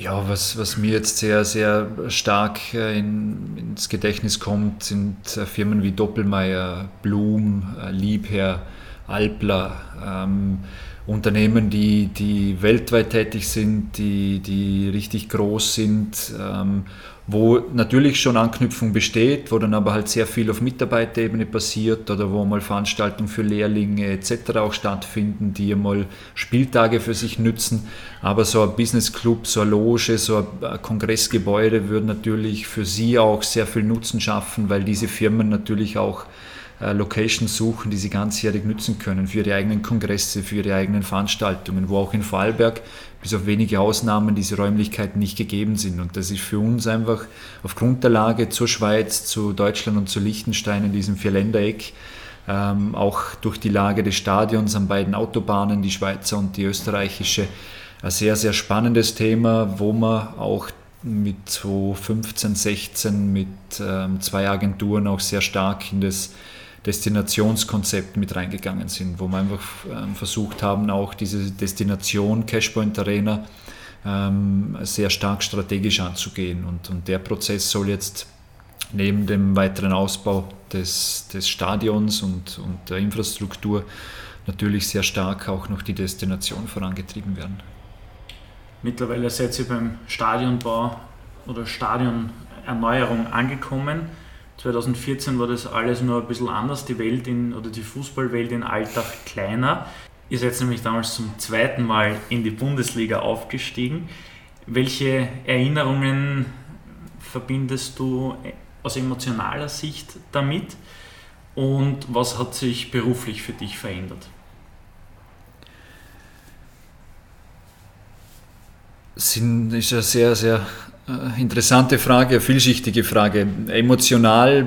Ja, was, was mir jetzt sehr, sehr stark äh, in, ins Gedächtnis kommt, sind äh, Firmen wie Doppelmeier, Blum, äh, Liebherr, Alpler, ähm, Unternehmen, die, die weltweit tätig sind, die, die richtig groß sind, ähm, wo natürlich schon Anknüpfung besteht, wo dann aber halt sehr viel auf Mitarbeiterebene passiert oder wo mal Veranstaltungen für Lehrlinge etc. auch stattfinden, die mal Spieltage für sich nützen. Aber so ein Business Club, so eine Loge, so ein Kongressgebäude würde natürlich für sie auch sehr viel Nutzen schaffen, weil diese Firmen natürlich auch äh, Locations suchen, die sie ganzjährig nutzen können für ihre eigenen Kongresse, für ihre eigenen Veranstaltungen, wo auch in Vorarlberg bis auf wenige Ausnahmen diese Räumlichkeiten nicht gegeben sind. Und das ist für uns einfach aufgrund der Lage zur Schweiz, zu Deutschland und zu Liechtenstein in diesem Vierländereck, ähm, auch durch die Lage des Stadions an beiden Autobahnen, die Schweizer und die österreichische, ein sehr, sehr spannendes Thema, wo man auch mit 2015, 16 mit ähm, zwei Agenturen auch sehr stark in das Destinationskonzept mit reingegangen sind, wo wir einfach ähm, versucht haben, auch diese Destination Cashpoint Arena ähm, sehr stark strategisch anzugehen. Und, und der Prozess soll jetzt neben dem weiteren Ausbau des, des Stadions und, und der Infrastruktur natürlich sehr stark auch noch die Destination vorangetrieben werden. Mittlerweile seid ihr beim Stadionbau oder Stadionerneuerung angekommen. 2014 war das alles nur ein bisschen anders, die Welt in, oder die Fußballwelt in Alltag kleiner. Ihr seid nämlich damals zum zweiten Mal in die Bundesliga aufgestiegen. Welche Erinnerungen verbindest du aus emotionaler Sicht damit und was hat sich beruflich für dich verändert? Das ist eine sehr, sehr äh, interessante Frage, vielschichtige Frage. Emotional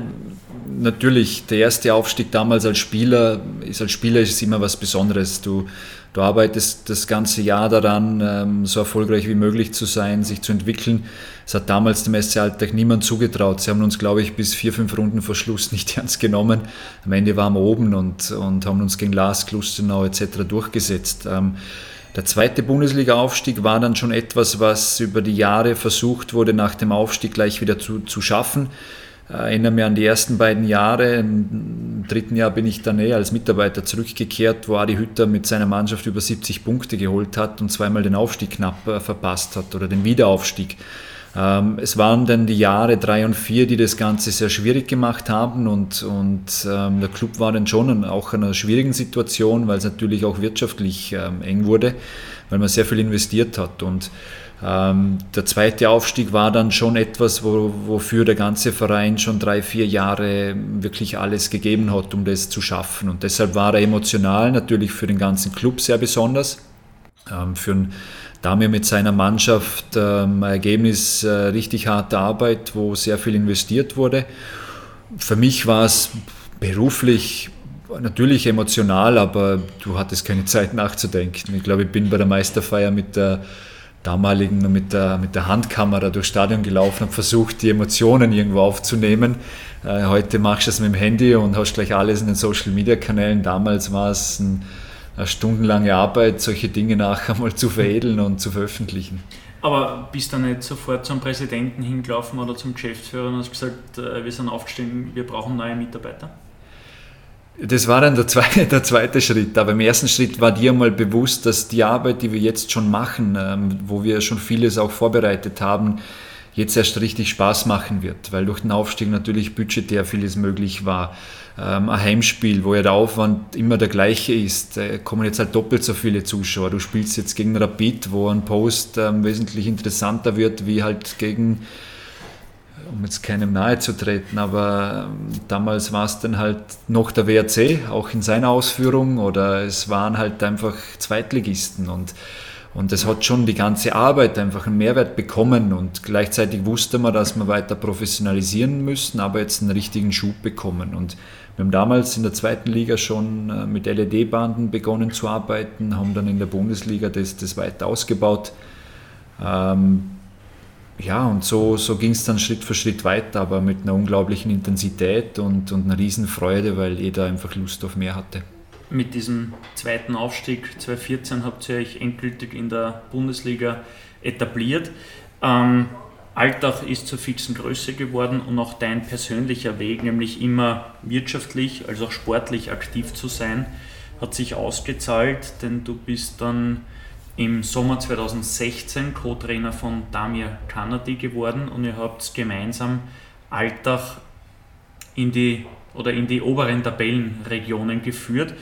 natürlich, der erste Aufstieg damals als Spieler ist als Spieler ist immer was Besonderes. Du, du arbeitest das ganze Jahr daran, ähm, so erfolgreich wie möglich zu sein, sich zu entwickeln. Es hat damals dem SC Alltag niemand zugetraut. Sie haben uns, glaube ich, bis vier, fünf Runden vor Schluss [laughs] nicht ernst genommen. Am Ende waren wir oben und, und haben uns gegen Lars, Klustenau etc. durchgesetzt. Der zweite Bundesliga-Aufstieg war dann schon etwas, was über die Jahre versucht wurde, nach dem Aufstieg gleich wieder zu, zu schaffen. Ich erinnere mich an die ersten beiden Jahre. Im dritten Jahr bin ich dann eh als Mitarbeiter zurückgekehrt, wo Adi Hütter mit seiner Mannschaft über 70 Punkte geholt hat und zweimal den Aufstieg knapp äh, verpasst hat oder den Wiederaufstieg. Ähm, es waren dann die Jahre drei und vier, die das Ganze sehr schwierig gemacht haben und, und ähm, der Club war dann schon auch in einer schwierigen Situation, weil es natürlich auch wirtschaftlich ähm, eng wurde, weil man sehr viel investiert hat und ähm, der zweite Aufstieg war dann schon etwas, wo, wofür der ganze Verein schon drei, vier Jahre wirklich alles gegeben hat, um das zu schaffen. Und deshalb war er emotional natürlich für den ganzen Club sehr besonders. Ähm, für einen Damir mit seiner Mannschaft ähm, ein Ergebnis äh, richtig harte Arbeit, wo sehr viel investiert wurde. Für mich war es beruflich natürlich emotional, aber du hattest keine Zeit nachzudenken. Ich glaube, ich bin bei der Meisterfeier mit der damaligen mit der, mit der Handkamera durchs Stadion gelaufen und versucht, die Emotionen irgendwo aufzunehmen. Äh, heute machst du es mit dem Handy und hast gleich alles in den Social Media Kanälen. Damals war es ein, stundenlange Arbeit, solche Dinge nachher mal zu veredeln und zu veröffentlichen. Aber bist du nicht sofort zum Präsidenten hingelaufen oder zum Geschäftsführer und hast gesagt, äh, wir sind aufgestiegen, wir brauchen neue Mitarbeiter? Das war dann der zweite, [laughs] der zweite Schritt. Aber im ersten Schritt war dir mal bewusst, dass die Arbeit, die wir jetzt schon machen, ähm, wo wir schon vieles auch vorbereitet haben, jetzt erst richtig Spaß machen wird, weil durch den Aufstieg natürlich budgetär vieles möglich war. Ähm, ein Heimspiel, wo ja der Aufwand immer der gleiche ist, äh, kommen jetzt halt doppelt so viele Zuschauer. Du spielst jetzt gegen Rapid, wo ein Post ähm, wesentlich interessanter wird, wie halt gegen um jetzt keinem nahe zu treten, aber ähm, damals war es dann halt noch der WRC, auch in seiner Ausführung, oder es waren halt einfach Zweitligisten und, und es hat schon die ganze Arbeit einfach einen Mehrwert bekommen und gleichzeitig wusste man, dass wir weiter professionalisieren müssen, aber jetzt einen richtigen Schub bekommen. Und wir haben damals in der zweiten Liga schon äh, mit LED-Banden begonnen zu arbeiten, haben dann in der Bundesliga das, das weiter ausgebaut. Ähm, ja, und so, so ging es dann Schritt für Schritt weiter, aber mit einer unglaublichen Intensität und, und einer Riesenfreude, weil jeder einfach Lust auf mehr hatte. Mit diesem zweiten Aufstieg 2014 habt ihr euch endgültig in der Bundesliga etabliert. Ähm, Alltag ist zur fixen Größe geworden und auch dein persönlicher Weg, nämlich immer wirtschaftlich als auch sportlich aktiv zu sein, hat sich ausgezahlt, denn du bist dann im Sommer 2016 Co-Trainer von Damir Kanadi geworden und ihr habt gemeinsam Alltag in die oder in die oberen Tabellenregionen geführt.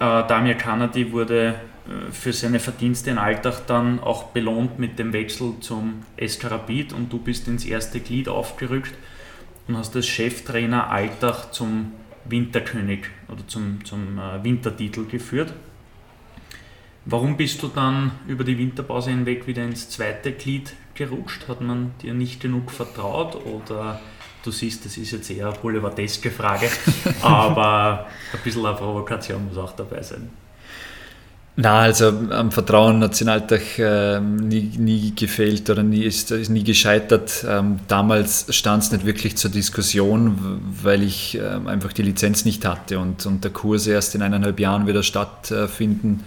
Äh, Damir Kanadi wurde äh, für seine Verdienste in Alltag dann auch belohnt mit dem Wechsel zum SK Rapid und du bist ins erste Glied aufgerückt und hast als Cheftrainer Alltag zum Winterkönig oder zum, zum äh, Wintertitel geführt. Warum bist du dann über die Winterpause hinweg wieder ins zweite Glied gerutscht? Hat man dir nicht genug vertraut oder du siehst, das ist jetzt eher eine boulevardeske Frage, [laughs] aber ein bisschen eine Provokation muss auch dabei sein. Na, also am Vertrauen hat es in Alltag äh, nie, nie gefehlt oder nie, ist, ist nie gescheitert. Ähm, damals stand es nicht wirklich zur Diskussion, weil ich äh, einfach die Lizenz nicht hatte und, und der Kurs erst in eineinhalb Jahren wieder stattfinden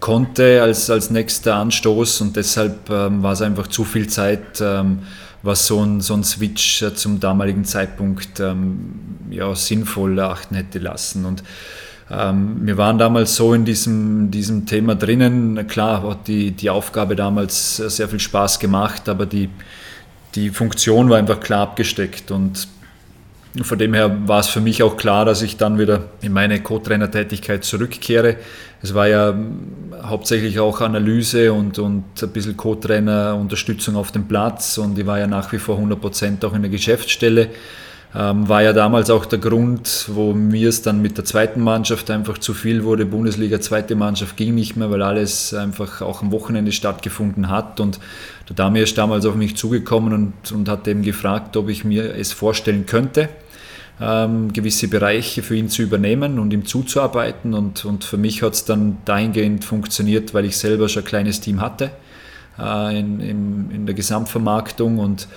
konnte als, als nächster Anstoß und deshalb ähm, war es einfach zu viel Zeit, ähm, was so ein, so ein Switch äh, zum damaligen Zeitpunkt ähm, ja, sinnvoll erachten hätte lassen. Und ähm, wir waren damals so in diesem, diesem Thema drinnen. Klar hat die, die Aufgabe damals sehr viel Spaß gemacht, aber die, die Funktion war einfach klar abgesteckt und von dem her war es für mich auch klar, dass ich dann wieder in meine Co-Trainer-Tätigkeit zurückkehre. Es war ja hauptsächlich auch Analyse und, und ein bisschen Co-Trainer-Unterstützung auf dem Platz und ich war ja nach wie vor 100% auch in der Geschäftsstelle. Ähm, war ja damals auch der Grund, wo mir es dann mit der zweiten Mannschaft einfach zu viel wurde. Bundesliga, zweite Mannschaft ging nicht mehr, weil alles einfach auch am Wochenende stattgefunden hat. Und der Damir ist damals auf mich zugekommen und, und hat eben gefragt, ob ich mir es vorstellen könnte ähm, gewisse Bereiche für ihn zu übernehmen und ihm zuzuarbeiten. Und, und für mich hat es dann dahingehend funktioniert, weil ich selber schon ein kleines Team hatte äh, in, in, in, der Gesamtvermarktung und,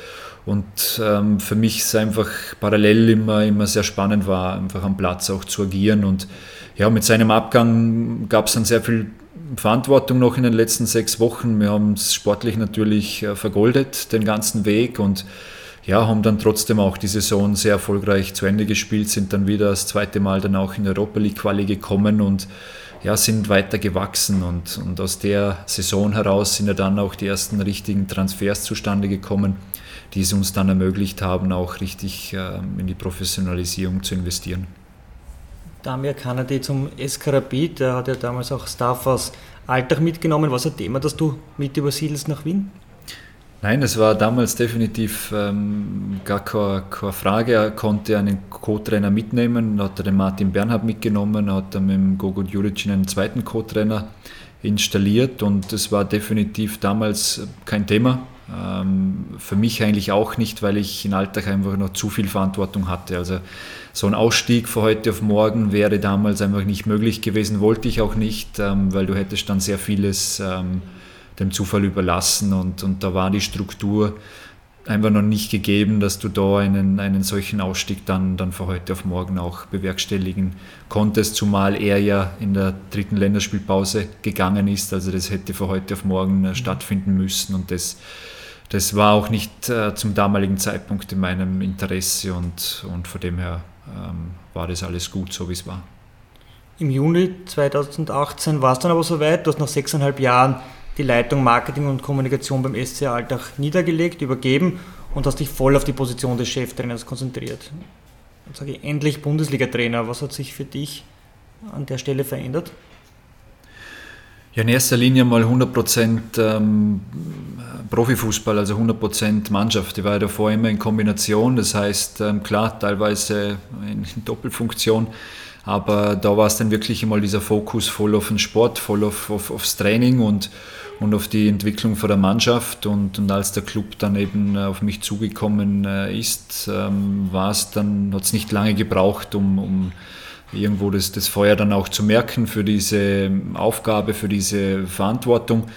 und ähm, für mich es einfach parallel immer, immer sehr spannend war, einfach am Platz auch zu agieren. Und ja, mit seinem Abgang gab es dann sehr viel Verantwortung noch in den letzten sechs Wochen. Wir haben es sportlich natürlich äh, vergoldet, den ganzen Weg und ja, haben dann trotzdem auch die Saison sehr erfolgreich zu Ende gespielt, sind dann wieder das zweite Mal dann auch in der Europa League Quali gekommen und ja, sind weiter gewachsen und, und aus der Saison heraus sind ja dann auch die ersten richtigen Transfers zustande gekommen, die es uns dann ermöglicht haben, auch richtig ähm, in die Professionalisierung zu investieren. Damir Kanadi zum Eskarabit, der hat ja damals auch Staff aus Alltag mitgenommen. Was ein Thema, dass du mit übersiedelst nach Wien? Nein, es war damals definitiv ähm, gar keine, keine, Frage. Er konnte einen Co-Trainer mitnehmen, hat er den Martin Bernhard mitgenommen, hat er mit dem Gogo Juric einen zweiten Co-Trainer installiert und es war definitiv damals kein Thema. Ähm, für mich eigentlich auch nicht, weil ich in Alltag einfach noch zu viel Verantwortung hatte. Also so ein Ausstieg von heute auf morgen wäre damals einfach nicht möglich gewesen, wollte ich auch nicht, ähm, weil du hättest dann sehr vieles ähm, dem Zufall überlassen und, und da war die Struktur einfach noch nicht gegeben, dass du da einen, einen solchen Ausstieg dann, dann von heute auf morgen auch bewerkstelligen konntest, zumal er ja in der dritten Länderspielpause gegangen ist. Also das hätte von heute auf morgen äh, stattfinden müssen und das, das war auch nicht äh, zum damaligen Zeitpunkt in meinem Interesse und, und von dem her ähm, war das alles gut, so wie es war. Im Juni 2018 war es dann aber soweit, du hast nach sechseinhalb Jahren die Leitung Marketing und Kommunikation beim SC Alltag niedergelegt, übergeben und hast dich voll auf die Position des Cheftrainers konzentriert. Jetzt sage ich endlich Bundesliga-Trainer. Was hat sich für dich an der Stelle verändert? Ja, in erster Linie mal 100% ähm, Profifußball, also 100% Mannschaft. Ich war ja davor immer in Kombination, das heißt, ähm, klar, teilweise in, in Doppelfunktion, aber da war es dann wirklich immer dieser Fokus voll auf den Sport, voll auf, auf, aufs Training und, und auf die Entwicklung von der Mannschaft. Und, und als der Club dann eben äh, auf mich zugekommen äh, ist, ähm, war es dann, hat es nicht lange gebraucht, um, um irgendwo das, das Feuer dann auch zu merken für diese Aufgabe, für diese Verantwortung.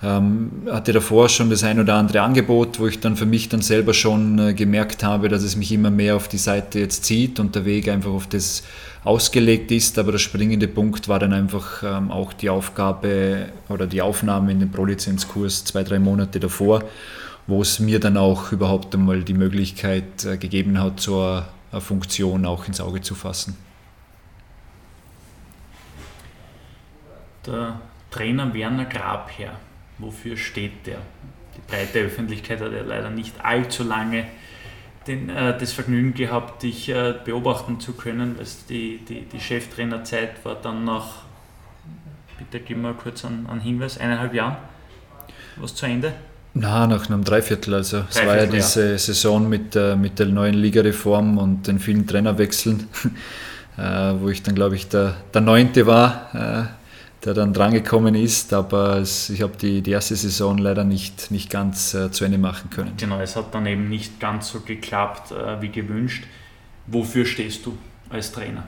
Ähm, hatte davor schon das ein oder andere Angebot, wo ich dann für mich dann selber schon äh, gemerkt habe, dass es mich immer mehr auf die Seite jetzt zieht und der Weg einfach auf das ausgelegt ist. Aber der springende Punkt war dann einfach ähm, auch die Aufgabe oder die Aufnahme in den Prolizenzkurs zwei, drei Monate davor, wo es mir dann auch überhaupt einmal die Möglichkeit äh, gegeben hat, so eine, Funktion auch ins Auge zu fassen. Der Trainer Werner Grabherr wofür steht der. Die breite Öffentlichkeit hat ja leider nicht allzu lange den, äh, das Vergnügen gehabt, dich äh, beobachten zu können, weil die, die, die Cheftrainerzeit war dann nach, bitte gib mal kurz einen, Hinweis, eineinhalb Jahren, was zu Ende? Na, nach einem Dreiviertel. Also Dreiviertel, es war ja diese ja. Saison mit, äh, mit der neuen Ligareform und den vielen Trainerwechseln, [laughs] äh, wo ich dann, glaube ich, der, der Neunte war äh, der dann drangekommen ist, aber es, ich habe die, die erste Saison leider nicht, nicht ganz äh, zu Ende machen können. Genau, es hat dann eben nicht ganz so geklappt äh, wie gewünscht. Wofür stehst du als Trainer?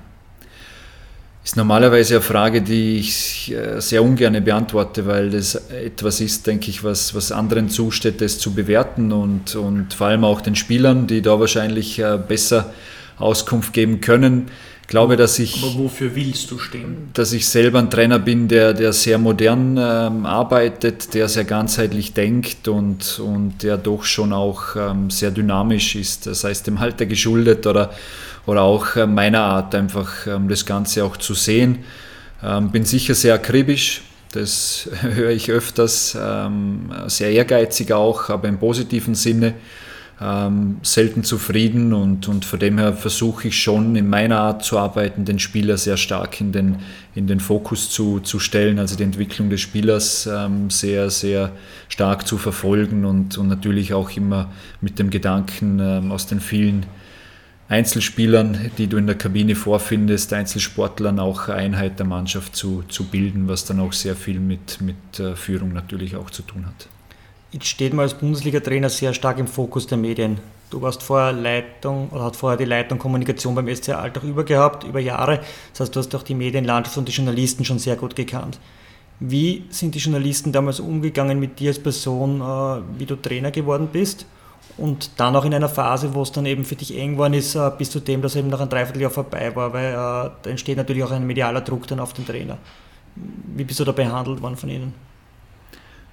Ist normalerweise eine Frage, die ich äh, sehr ungern beantworte, weil das etwas ist, denke ich, was, was anderen zusteht, das zu bewerten und, und vor allem auch den Spielern, die da wahrscheinlich äh, besser Auskunft geben können glaube, dass ich. Aber wofür willst du stehen? Dass ich selber ein Trainer bin, der, der sehr modern ähm, arbeitet, der sehr ganzheitlich denkt und, und der doch schon auch ähm, sehr dynamisch ist. Das heißt, dem Alter geschuldet oder, oder auch äh, meiner Art, einfach ähm, das Ganze auch zu sehen. Ähm, bin sicher sehr akribisch. Das [laughs] höre ich öfters, ähm, sehr ehrgeizig auch, aber im positiven Sinne ähm, selten zufrieden und, und von dem her versuche ich schon in meiner Art zu arbeiten, den Spieler sehr stark in den, in den Fokus zu, zu stellen, also die Entwicklung des Spielers ähm, sehr, sehr stark zu verfolgen und, und natürlich auch immer mit dem Gedanken ähm, aus den vielen Einzelspielern, die du in der Kabine vorfindest, Einzelsportlern auch Einheit der Mannschaft zu, zu bilden, was dann auch sehr viel mit, mit äh, Führung natürlich auch zu tun hat. Jetzt steht man als Bundesliga-Trainer sehr stark im Fokus der Medien. Du warst vorher Leitung oder hat vorher die Leitung Kommunikation beim SC Alltag übergehabt, über Jahre. Das heißt, du hast auch die Medienlandschaft und die Journalisten schon sehr gut gekannt. Wie sind die Journalisten damals umgegangen mit dir als Person, äh, wie du Trainer geworden bist? Und dann auch in einer Phase, wo es dann eben für dich eng geworden ist, äh, bis zu dem, dass eben nach einem Dreivierteljahr vorbei war, weil äh, da entsteht natürlich auch ein medialer Druck dann auf den Trainer. Wie bist du da behandelt worden von ihnen?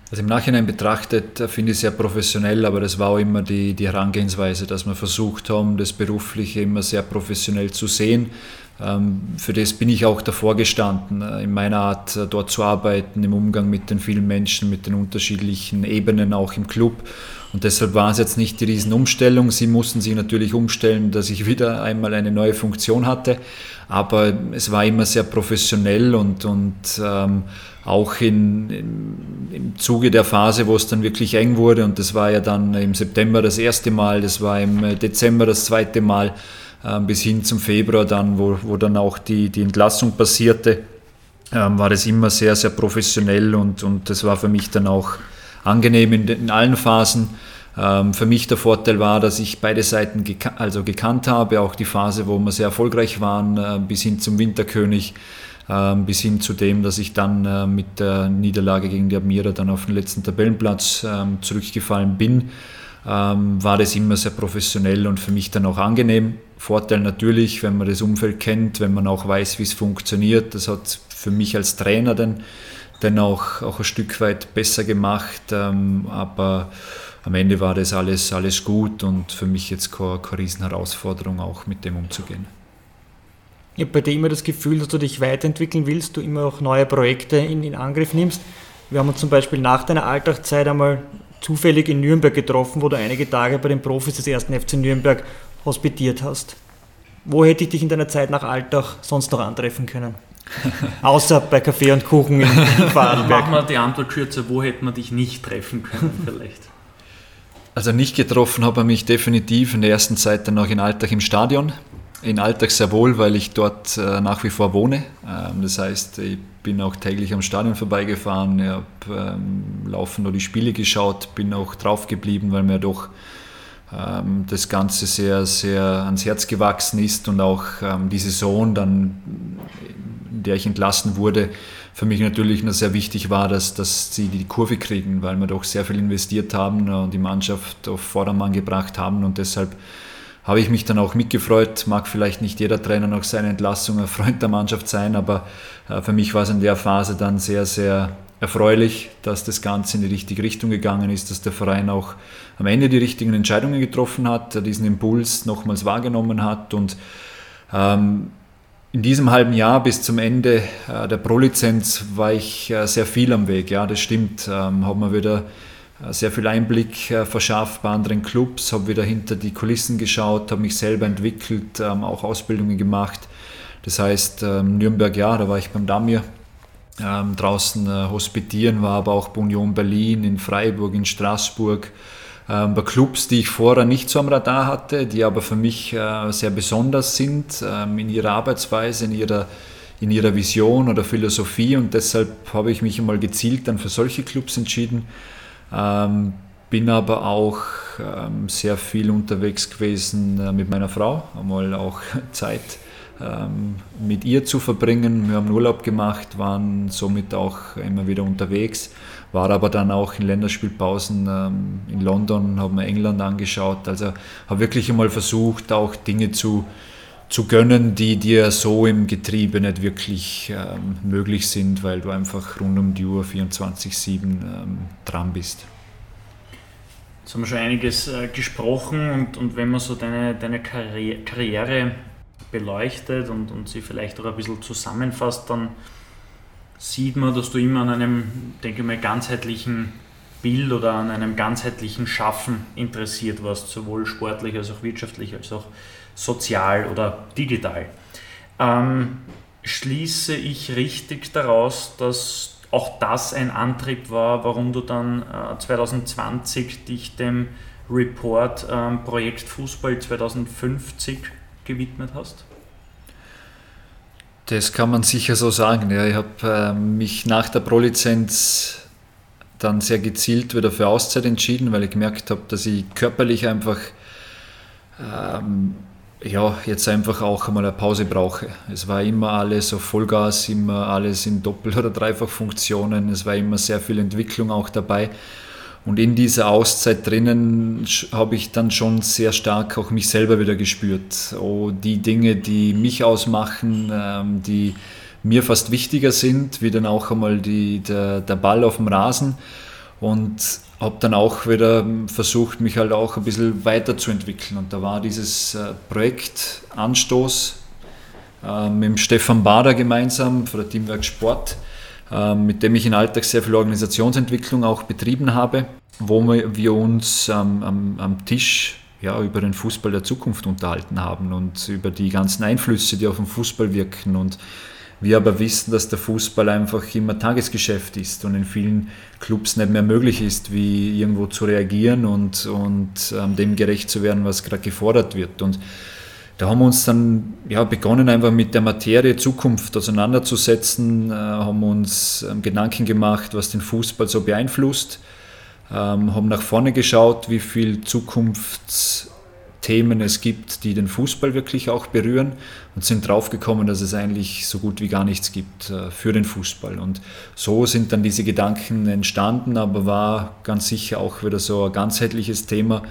Also im Nachhinein betrachtet äh, finde ich es sehr professionell, aber das war auch immer die, die Herangehensweise, dass wir versucht haben, das Berufliche immer sehr professionell zu sehen. Ähm, für das bin ich auch davor gestanden, äh, in meiner Art äh, dort zu arbeiten, im Umgang mit den vielen Menschen, mit den unterschiedlichen Ebenen, auch im Club. Und deshalb war es jetzt nicht die Riesenumstellung. Sie mussten sich natürlich umstellen, dass ich [laughs] wieder einmal eine neue Funktion hatte. Aber es war immer sehr professionell und, und ähm, auch in, in, im Zuge der Phase, wo es dann wirklich eng wurde, und das war ja dann im September das erste Mal, das war im Dezember das zweite Mal, äh, bis hin zum Februar dann, wo, wo dann auch die, die Entlassung passierte, äh, war das immer sehr, sehr professionell und, und das war für mich dann auch angenehm in, in allen Phasen. Ähm, für mich der Vorteil war, dass ich beide Seiten geka also gekannt habe, auch die Phase, wo wir sehr erfolgreich waren, äh, bis hin zum Winterkönig bis hin zu dem, dass ich dann äh, mit der Niederlage gegen die Admira dann auf den letzten Tabellenplatz ähm, zurückgefallen bin, ähm, war das immer sehr professionell und für mich dann auch angenehm. Vorteil natürlich, wenn man das Umfeld kennt, wenn man auch weiß, wie es funktioniert. Das hat für mich als Trainer dann, dann auch, auch ein Stück weit besser gemacht. aber am Ende war das alles, alles gut und für mich jetzt keine, keine Riesenherausforderung, auch mit dem umzugehen. Ich habe bei dir immer das Gefühl, dass du dich weiterentwickeln willst, du immer auch neue Projekte in, in Angriff nimmst. Wir haben uns zum Beispiel nach deiner Alltagszeit einmal zufällig in Nürnberg getroffen, wo du einige Tage bei den Profis des ersten FC Nürnberg hospitiert hast. Wo hätte ich dich in deiner Zeit nach Alltag sonst noch antreffen können? [laughs] Außer bei Kaffee und Kuchen in Vorarlberg. [laughs] Machen wir die Antwort kürzer, wo hätte man dich nicht treffen können [laughs] vielleicht? Also nicht getroffen habe ich mich definitiv in der ersten Zeit dann noch in Alltag im Stadion in Alltag sehr wohl, weil ich dort äh, nach wie vor wohne. Ähm, das heißt, ich bin auch täglich am Stadion vorbeigefahren, habe ähm, laufend die Spiele geschaut, bin auch drauf geblieben, weil mir doch ähm, das Ganze sehr, sehr ans Herz gewachsen ist und auch ähm, die Saison dann, in der ich entlassen wurde, für mich natürlich noch sehr wichtig war, dass, dass sie die Kurve kriegen, weil wir doch sehr viel investiert haben und die Mannschaft auf Vordermann gebracht haben und deshalb habe ich mich dann auch mitgefreut. Mag vielleicht nicht jeder Trainer nach seiner Entlassung ein Freund der Mannschaft sein, aber äh, für mich war es in der Phase dann sehr, sehr erfreulich, dass das Ganze in die richtige Richtung gegangen ist, dass der Verein auch am Ende die richtigen Entscheidungen getroffen hat, diesen Impuls nochmals wahrgenommen hat und ähm, in diesem halben Jahr bis zum Ende äh, der Pro-Lizenz war ich äh, sehr viel am Weg. Ja, das stimmt. Ähm, haben wir wieder äh, sehr viel Einblick äh, verschafft bei anderen Clubs, habe wieder hinter die Kulissen geschaut, habe mich selber entwickelt, ähm, auch Ausbildungen gemacht. Das heißt, ähm, Nürnberg, ja, da war ich beim Damir ähm, draußen äh, hospitieren, war aber auch bei Union Berlin, in Freiburg, in Straßburg, bei Clubs, die ich vorher nicht so am Radar hatte, die aber für mich sehr besonders sind in ihrer Arbeitsweise, in ihrer, in ihrer Vision oder Philosophie. Und deshalb habe ich mich einmal gezielt dann für solche Clubs entschieden ähm, bin aber auch ähm, sehr viel unterwegs gewesen äh, mit meiner Frau, einmal auch [laughs] Zeit ähm, mit ihr zu verbringen. Wir haben Urlaub gemacht, waren somit auch immer wieder unterwegs, war aber dann auch in Länderspielpausen ähm, in London, haben wir England angeschaut. Also habe wirklich einmal versucht, auch Dinge zu, zu gönnen, die dir so im Getriebe nicht wirklich ähm, möglich sind, weil du einfach rund um die Uhr 24-7 ähm, dran bist. Jetzt haben wir schon einiges äh, gesprochen und, und wenn man so deine, deine Karri Karriere beleuchtet und, und sie vielleicht auch ein bisschen zusammenfasst, dann sieht man, dass du immer an einem, denke ich mal, ganzheitlichen Bild oder an einem ganzheitlichen Schaffen interessiert warst, sowohl sportlich als auch wirtschaftlich als auch sozial oder digital. Ähm, schließe ich richtig daraus, dass auch das ein Antrieb war, warum du dann äh, 2020 dich dem Report ähm, Projekt Fußball 2050 gewidmet hast? Das kann man sicher so sagen. Ja, ich habe äh, mich nach der Pro-Lizenz dann sehr gezielt wieder für Auszeit entschieden, weil ich gemerkt habe, dass ich körperlich einfach ähm, ja, jetzt einfach auch einmal eine Pause brauche. Es war immer alles auf Vollgas, immer alles in Doppel- oder Dreifachfunktionen. Es war immer sehr viel Entwicklung auch dabei. Und in dieser Auszeit drinnen habe ich dann schon sehr stark auch mich selber wieder gespürt. Oh, die Dinge, die mich ausmachen, ähm, die mir fast wichtiger sind, wie dann auch einmal die, der, der Ball auf dem Rasen und habe dann auch wieder versucht, mich halt auch ein bisschen weiterzuentwickeln. Und da war dieses äh, Projekt Anstoß äh, mit Stefan Bader gemeinsam von der Teamwerk Sport, äh, mit dem ich in Alltag sehr viel Organisationsentwicklung auch betrieben habe, wo wir uns ähm, am, am Tisch ja, über den Fußball der Zukunft unterhalten haben und über die ganzen Einflüsse, die auf den Fußball wirken und wir aber wissen, dass der Fußball einfach immer Tagesgeschäft ist und in vielen Clubs nicht mehr möglich ist, wie irgendwo zu reagieren und, und ähm, dem gerecht zu werden, was gerade gefordert wird. Und da haben wir uns dann ja, begonnen, einfach mit der Materie Zukunft auseinanderzusetzen, äh, haben uns ähm, Gedanken gemacht, was den Fußball so beeinflusst, ähm, haben nach vorne geschaut, wie viel Zukunfts Themen es gibt, die den Fußball wirklich auch berühren und sind draufgekommen, dass es eigentlich so gut wie gar nichts gibt äh, für den Fußball. Und so sind dann diese Gedanken entstanden, aber war ganz sicher auch wieder so ein ganzheitliches Thema,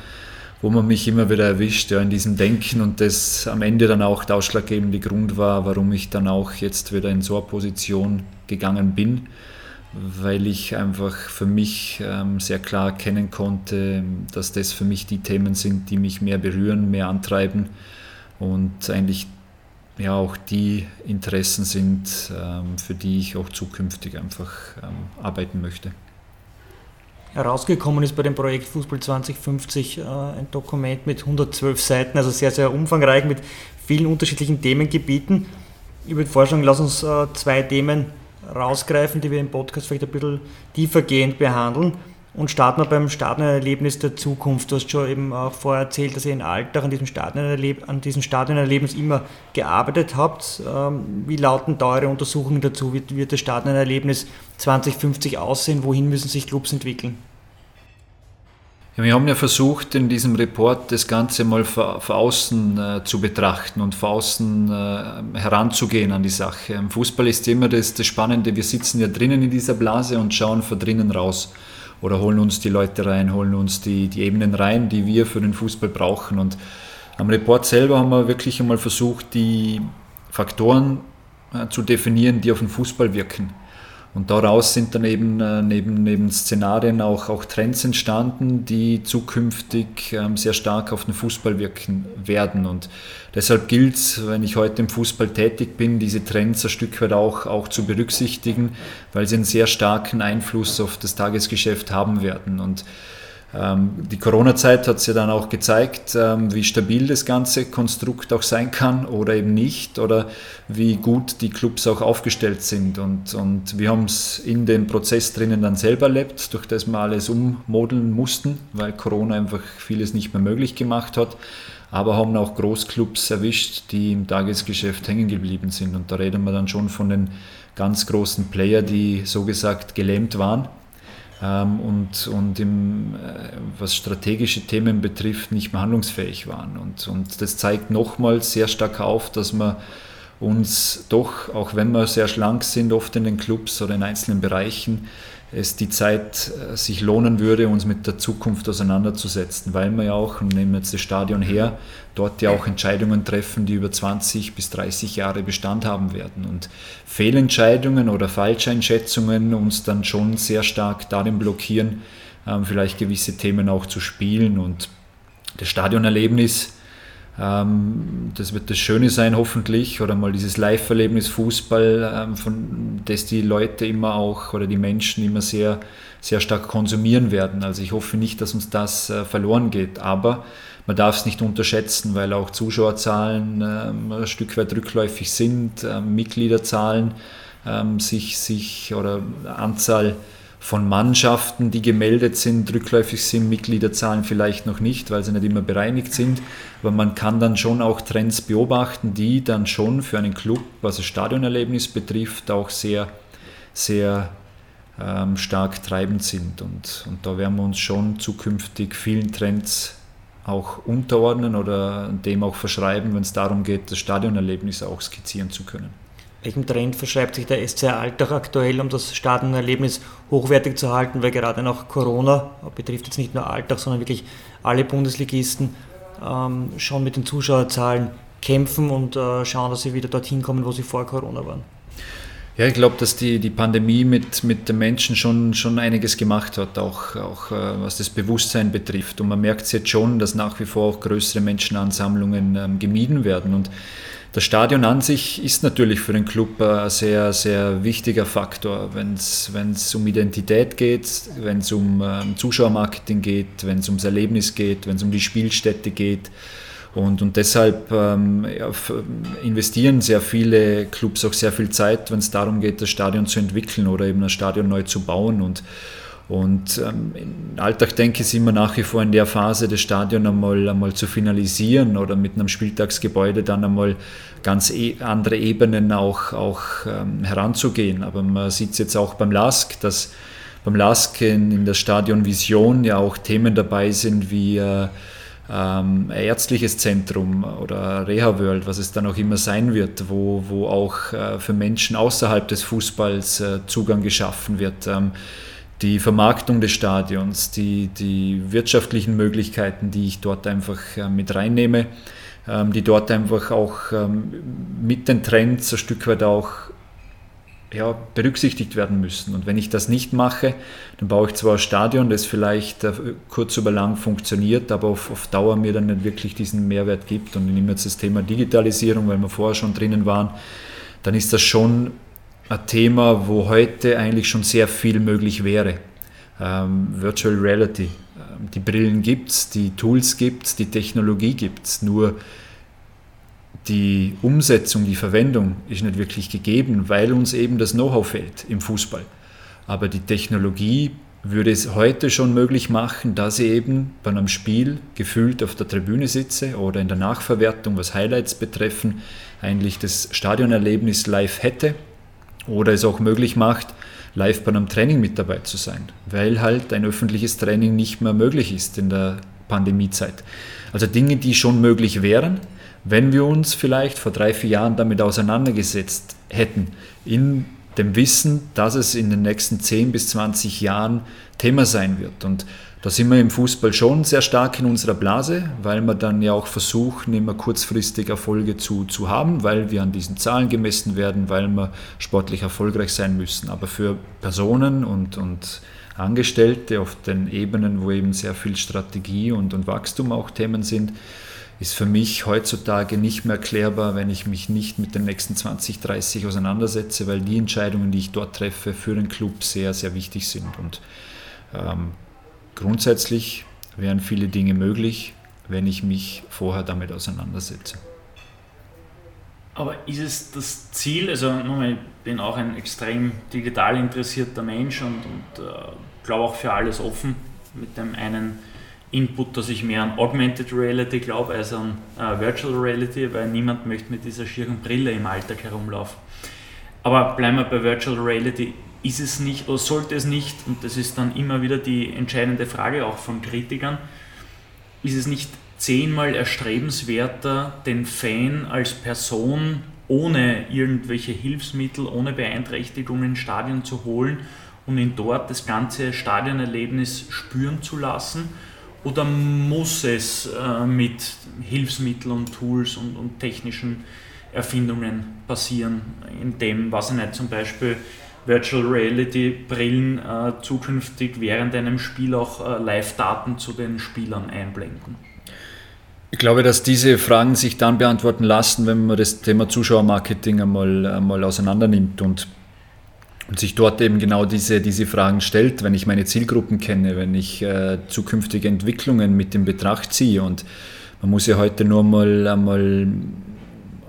wo man mich immer wieder erwischt ja, in diesem Denken und das am Ende dann auch der ausschlaggebende Grund war, warum ich dann auch jetzt wieder in so eine Position gegangen bin weil ich einfach für mich ähm, sehr klar erkennen konnte, dass das für mich die Themen sind, die mich mehr berühren, mehr antreiben und eigentlich ja auch die Interessen sind, ähm, für die ich auch zukünftig einfach ähm, arbeiten möchte. Herausgekommen ist bei dem Projekt Fußball 2050 äh, ein Dokument mit 112 Seiten, also sehr, sehr umfangreich mit vielen unterschiedlichen Themengebieten. Ich würde vorschlagen, lass uns äh, zwei Themen rausgreifen, die wir im Podcast vielleicht ein bisschen tiefergehend behandeln. Und starten wir beim Stadionerlebnis der Zukunft. Du hast schon eben auch vorher erzählt, dass ihr in Alltag an diesem, Stadionerleb an diesem Stadionerlebnis immer gearbeitet habt. Ähm, wie lauten da eure Untersuchungen dazu? Wie wird das Stadionerlebnis 2050 aussehen? Wohin müssen sich Clubs entwickeln? Ja, wir haben ja versucht, in diesem Report das Ganze mal von, außen äh, zu betrachten und von außen äh, heranzugehen an die Sache. Im Fußball ist immer das, das Spannende, wir sitzen ja drinnen in dieser Blase und schauen von drinnen raus oder holen uns die Leute rein, holen uns die, die Ebenen rein, die wir für den Fußball brauchen. Und am Report selber haben wir wirklich einmal versucht, die Faktoren äh, zu definieren, die auf den Fußball wirken. Und daraus sind dann eben äh, neben, neben Szenarien auch, auch Trends entstanden, die zukünftig ähm, sehr stark auf den Fußball wirken werden. Und deshalb gilt es, wenn ich heute im Fußball tätig bin, diese Trends ein Stück weit auch, auch zu berücksichtigen, weil sie einen sehr starken Einfluss auf das Tagesgeschäft haben werden. Und die Corona-Zeit hat es ja dann auch gezeigt, ähm, wie stabil das ganze Konstrukt auch sein kann oder eben nicht oder wie gut die Clubs auch aufgestellt sind. Und, und wir haben es in dem Prozess drinnen dann selber erlebt, durch das wir alles ummodeln mussten, weil Corona einfach vieles nicht mehr möglich gemacht hat. Aber haben auch Großclubs erwischt, die im Tagesgeschäft hängen geblieben sind. Und da reden wir dann schon von den ganz großen Player, die so gesagt gelähmt waren ähm, und, und im, äh, was strategische Themen betrifft, nicht mehr handlungsfähig waren. Und, und das zeigt nochmals sehr stark auf, dass man uns doch, auch wenn wir sehr schlank sind, oft in den Clubs oder in einzelnen Bereichen, es die Zeit äh, sich lohnen würde, uns mit der Zukunft auseinanderzusetzen, weil wir ja auch, und nehmen jetzt das Stadion her, dort ja auch Entscheidungen treffen, die über 20 bis 30 Jahre Bestand haben werden. Und Fehlentscheidungen oder Falscheinschätzungen uns dann schon sehr stark darin blockieren, ähm, vielleicht gewisse Themen auch zu spielen. Und das Stadionerlebnis das wird das Schöne sein, hoffentlich, oder mal dieses Live-Erlebnis Fußball, ähm, von das die Leute immer auch oder die Menschen immer sehr, sehr stark konsumieren werden. Also ich hoffe nicht, dass uns das äh, verloren geht, aber man darf es nicht unterschätzen, weil auch Zuschauerzahlen ähm, ein Stück weit rückläufig sind, Mitgliederzahlen sich, sich oder Anzahl von Mannschaften, die gemeldet sind, rückläufig sind, Mitgliederzahlen vielleicht noch nicht, weil sie nicht immer bereinigt sind. Aber man kann dann schon auch Trends beobachten, die dann schon für einen Club, was das Stadionerlebnis betrifft, auch sehr, sehr ähm, stark treibend sind. Und, und da werden wir uns schon zukünftig vielen Trends auch unterordnen oder dem auch verschreiben, wenn es darum geht, das Stadionerlebnis auch skizzieren zu können. Welchem Trend verschreibt sich der SCR Alltag aktuell, um das Stadionerlebnis hochwertig zu halten, weil gerade nach Corona, betrifft jetzt nicht nur Alltag, sondern wirklich alle Bundesligisten, ähm, schon mit den Zuschauerzahlen kämpfen und äh, schauen, dass sie wieder dorthin kommen, wo sie vor Corona waren? Ja, ich glaube, dass die, die Pandemie mit, mit den Menschen schon, schon einiges gemacht hat, auch, auch äh, was das Bewusstsein betrifft. Und man merkt es jetzt schon, dass nach wie vor auch größere Menschenansammlungen ähm, gemieden werden. Und das Stadion an sich ist natürlich für den Club ein sehr, sehr wichtiger Faktor, wenn es um Identität geht, wenn es um ähm, Zuschauermarketing geht, wenn es ums Erlebnis geht, wenn es um die Spielstätte geht. Und, und deshalb ähm, investieren sehr viele Clubs auch sehr viel Zeit, wenn es darum geht, das Stadion zu entwickeln oder eben das Stadion neu zu bauen. Und, und ähm, im Alltag denke ich, sind wir nach wie vor in der Phase, das Stadion einmal, einmal zu finalisieren oder mit einem Spieltagsgebäude dann einmal ganz e andere Ebenen auch, auch ähm, heranzugehen. Aber man sieht es jetzt auch beim LASK, dass beim LASK in, in der Stadion Vision ja auch Themen dabei sind wie äh, ähm, ärztliches Zentrum oder Reha World, was es dann auch immer sein wird, wo, wo auch äh, für Menschen außerhalb des Fußballs äh, Zugang geschaffen wird. Ähm, die Vermarktung des Stadions, die, die wirtschaftlichen Möglichkeiten, die ich dort einfach äh, mit reinnehme, ähm, die dort einfach auch ähm, mit den Trends ein Stück weit auch ja, berücksichtigt werden müssen. Und wenn ich das nicht mache, dann baue ich zwar ein Stadion, das vielleicht äh, kurz über lang funktioniert, aber auf, auf Dauer mir dann nicht wirklich diesen Mehrwert gibt. Und ich nehme jetzt das Thema Digitalisierung, weil wir vorher schon drinnen waren, dann ist das schon ein Thema, wo heute eigentlich schon sehr viel möglich wäre. Ähm, Virtual Reality. Ähm, die Brillen gibt es, die Tools gibt es, die Technologie gibt es. Nur die Umsetzung, die Verwendung ist nicht wirklich gegeben, weil uns eben das Know-how fehlt im Fußball. Aber die Technologie würde es heute schon möglich machen, dass ich eben bei einem Spiel gefühlt auf der Tribüne sitze oder in der Nachverwertung, was Highlights betreffen, eigentlich das Stadionerlebnis live hätte oder es auch möglich macht, live bei einem Training mit dabei zu sein, weil halt ein öffentliches Training nicht mehr möglich ist in der Pandemiezeit. Also Dinge, die schon möglich wären, wenn wir uns vielleicht vor drei, vier Jahren damit auseinandergesetzt hätten, in dem Wissen, dass es in den nächsten 10 bis 20 Jahren Thema sein wird. Und da sind wir im Fußball schon sehr stark in unserer Blase, weil wir dann ja auch versuchen, immer kurzfristig Erfolge zu, zu haben, weil wir an diesen Zahlen gemessen werden, weil wir sportlich erfolgreich sein müssen. Aber für Personen und, und Angestellte auf den Ebenen, wo eben sehr viel Strategie und, und Wachstum auch Themen sind, ist für mich heutzutage nicht mehr erklärbar, wenn ich mich nicht mit den nächsten 20, 30 auseinandersetze, weil die Entscheidungen, die ich dort treffe, für den Club sehr, sehr wichtig sind. Und ähm, grundsätzlich wären viele Dinge möglich, wenn ich mich vorher damit auseinandersetze. Aber ist es das Ziel, also ich bin auch ein extrem digital interessierter Mensch und, und äh, glaube auch für alles offen mit dem einen Input, dass ich mehr an Augmented Reality glaube als an äh, Virtual Reality, weil niemand möchte mit dieser schieren Brille im Alltag herumlaufen. Aber bleiben wir bei Virtual Reality. Ist es nicht oder sollte es nicht, und das ist dann immer wieder die entscheidende Frage auch von Kritikern, ist es nicht zehnmal erstrebenswerter, den Fan als Person ohne irgendwelche Hilfsmittel, ohne Beeinträchtigungen ins Stadion zu holen und ihn dort das ganze Stadionerlebnis spüren zu lassen? Oder muss es äh, mit Hilfsmitteln und Tools und, und, technischen Erfindungen passieren, indem, was ich nicht, zum Beispiel Virtual Reality Brillen äh, zukünftig während einem Spiel auch äh, Live-Daten zu den Spielern einblenden? Ich glaube, dass diese Fragen sich dann beantworten lassen, wenn man das Thema Zuschauermarketing einmal, einmal auseinander nimmt und und sich dort eben genau diese, diese Fragen stellt, wenn ich meine Zielgruppen kenne, wenn ich äh, zukünftige Entwicklungen mit in Betracht ziehe. Und man muss ja heute nur mal einmal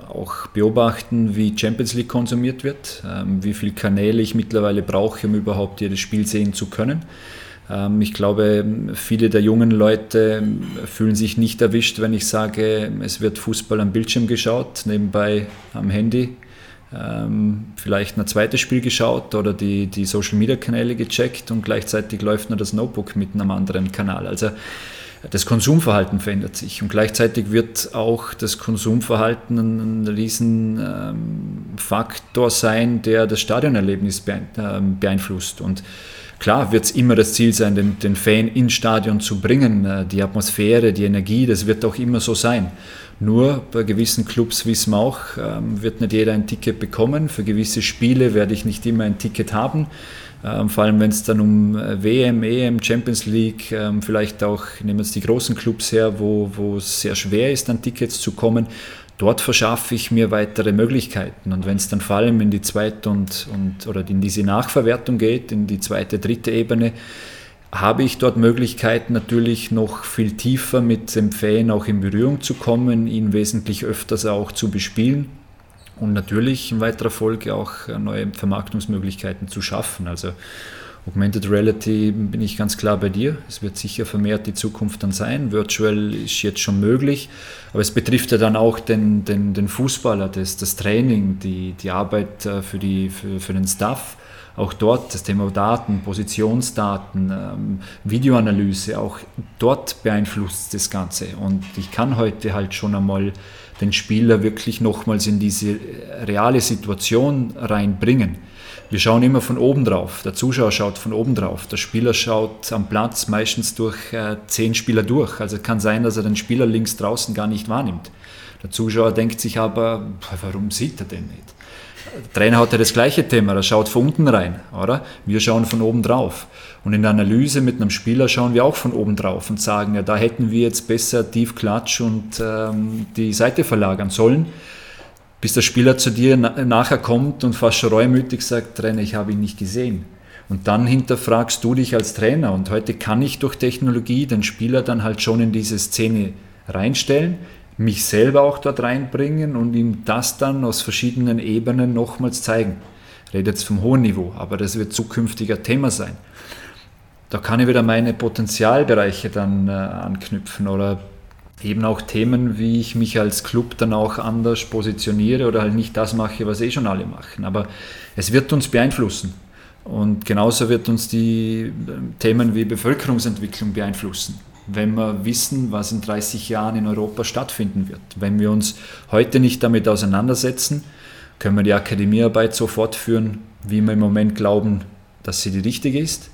auch beobachten, wie Champions League konsumiert wird, ähm, wie viele Kanäle ich mittlerweile brauche, um überhaupt jedes Spiel sehen zu können. Ähm, ich glaube, viele der jungen Leute fühlen sich nicht erwischt, wenn ich sage, es wird Fußball am Bildschirm geschaut, nebenbei am Handy ähm, vielleicht ein zweites Spiel geschaut oder die, die Social Media Kanäle gecheckt und gleichzeitig läuft nur das Notebook mit einem anderen Kanal. Also das Konsumverhalten verändert sich und gleichzeitig wird auch das Konsumverhalten ein, riesen ähm, sein, der das Stadionerlebnis ähm, beeinflusst. Und Klar wird es immer das Ziel sein, den, den Fan ins Stadion zu bringen. Äh, die Atmosphäre, die Energie, das wird auch immer so sein. Nur bei gewissen Clubs wissen wir auch, ähm, wird nicht jeder ein Ticket bekommen. Für gewisse Spiele werde ich nicht immer ein Ticket haben. Ähm, vor allem wenn es dann um äh, WM, EM, Champions League, ähm, vielleicht auch, nehmen wir jetzt die großen Clubs her, wo, es sehr schwer ist, an Tickets zu kommen. Dort verschaffe ich mir weitere Möglichkeiten. Und wenn es dann vor allem in die zweite und, und oder in diese Nachverwertung geht, in die zweite, dritte Ebene, habe ich dort Möglichkeiten natürlich noch viel tiefer mit dem Fan auch in Berührung zu kommen, ihn wesentlich öfters auch zu bespielen und natürlich in weiterer Folge auch neue Vermarktungsmöglichkeiten zu schaffen. Also Augmented Reality bin ich ganz klar bei dir. Es wird sicher vermehrt die Zukunft dann sein. Virtual ist jetzt schon möglich, aber es betrifft ja dann auch den, den, den Fußballer, das, das Training, die, die Arbeit äh, für, die, für, für den Staff auch dort das Thema Daten, Positionsdaten, ähm, Videoanalyse, auch dort beeinflusst das Ganze. Und ich kann heute halt schon einmal den Spieler wirklich nochmals in diese reale Situation reinbringen. Wir schauen immer von oben drauf. Der Zuschauer schaut von oben drauf. Der Spieler schaut am Platz meistens durch äh, zehn Spieler durch. Also kann sein, dass er den Spieler links draußen gar nicht wahrnimmt. Der Zuschauer denkt sich aber, warum sieht er den nicht? Der Trainer hat ja das gleiche Thema, er schaut von unten rein, oder? Wir schauen von oben drauf. Und in der Analyse mit einem Spieler schauen wir auch von oben drauf und sagen, ja, da hätten wir jetzt besser tief Klatsch und ähm, die Seite verlagern sollen, bis der Spieler zu dir na nachher kommt und fast schon reumütig sagt, Trainer, ich habe ihn nicht gesehen. Und dann hinterfragst du dich als Trainer. Und heute kann ich durch Technologie den Spieler dann halt schon in diese Szene reinstellen mich selber auch dort reinbringen und ihm das dann aus verschiedenen Ebenen nochmals zeigen. Ich rede jetzt vom hohen Niveau, aber das wird zukünftiger Thema sein. Da kann ich wieder meine Potenzialbereiche dann äh, anknüpfen oder eben auch Themen, wie ich mich als Club dann auch anders positioniere oder halt nicht das mache, was eh schon alle machen. Aber es wird uns beeinflussen. Und genauso wird uns die äh, Themen wie Bevölkerungsentwicklung beeinflussen wenn wir wissen, was in 30 Jahren in Europa stattfinden wird. Wenn wir uns heute nicht damit auseinandersetzen, können wir die Akademiearbeit so fortführen, wie wir im Moment glauben, dass sie die richtige ist.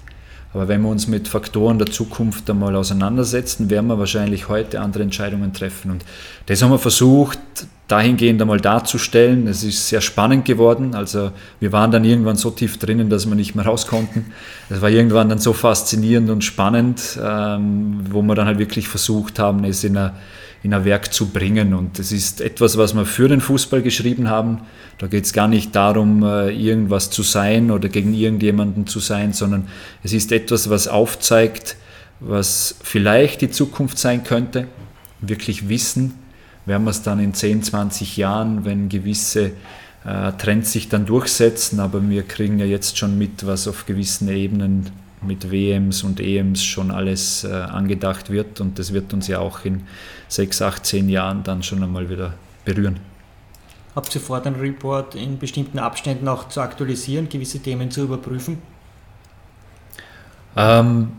Aber wenn wir uns mit Faktoren der Zukunft einmal auseinandersetzen, werden wir wahrscheinlich heute andere Entscheidungen treffen. Und das haben wir versucht, dahingehend einmal darzustellen. Es ist sehr spannend geworden. Also wir waren dann irgendwann so tief drinnen, dass wir nicht mehr raus konnten. Es war irgendwann dann so faszinierend und spannend, ähm, wo wir dann halt wirklich versucht haben, es in ein, in ein Werk zu bringen. Und es ist etwas, was wir für den Fußball geschrieben haben. Da geht es gar nicht darum, äh, irgendwas zu sein oder gegen irgendjemanden zu sein, sondern es ist etwas, was aufzeigt, was vielleicht die Zukunft sein könnte. Wirklich wissen, werden wir es dann in 10, 20 Jahren, wenn gewisse äh, Trends sich dann durchsetzen, aber wir kriegen ja jetzt schon mit, was auf gewissen Ebenen mit WMs und EMs schon alles äh, angedacht wird und das wird uns ja auch in 6, 8, 10 Jahren dann schon einmal wieder berühren. Habt ihr vor, den Report in bestimmten Abständen auch zu aktualisieren, gewisse Themen zu überprüfen? Ähm,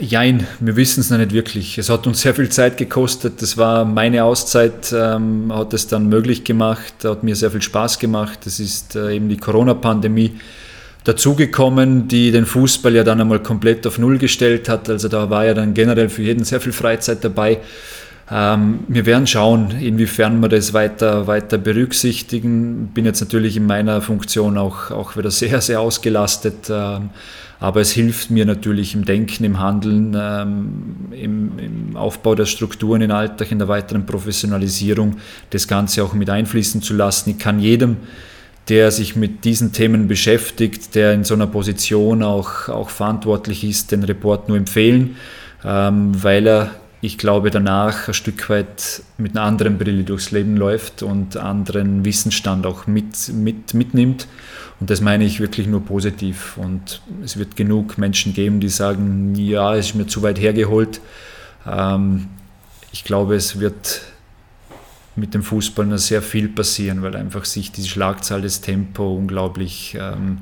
Jein, wir wissen es noch nicht wirklich. Es hat uns sehr viel Zeit gekostet. Das war meine Auszeit, ähm, hat es dann möglich gemacht, hat mir sehr viel Spaß gemacht. Das ist äh, eben die Corona-Pandemie dazugekommen, die den Fußball ja dann einmal komplett auf Null gestellt hat. Also da war ja dann generell für jeden sehr viel Freizeit dabei. Ähm, wir werden schauen, inwiefern wir das weiter, weiter berücksichtigen. Bin jetzt natürlich in meiner Funktion auch, auch wieder sehr, sehr ausgelastet. Ähm, aber es hilft mir natürlich im Denken, im Handeln, ähm, im, im, Aufbau der Strukturen in Alltag, in der weiteren Professionalisierung, das Ganze auch mit einfließen zu lassen. Ich kann jedem, der sich mit diesen Themen beschäftigt, der in so einer Position auch, auch verantwortlich ist, den Report nur empfehlen, ähm, weil er ich glaube, danach ein Stück weit mit einer anderen Brille durchs Leben läuft und anderen Wissensstand auch mit, mit, mitnimmt. Und das meine ich wirklich nur positiv. Und es wird genug Menschen geben, die sagen, ja, es ist mir zu weit hergeholt. Ähm, ich glaube, es wird mit dem Fußball noch sehr viel passieren, weil einfach sich die Schlagzahl, das Tempo unglaublich ähm,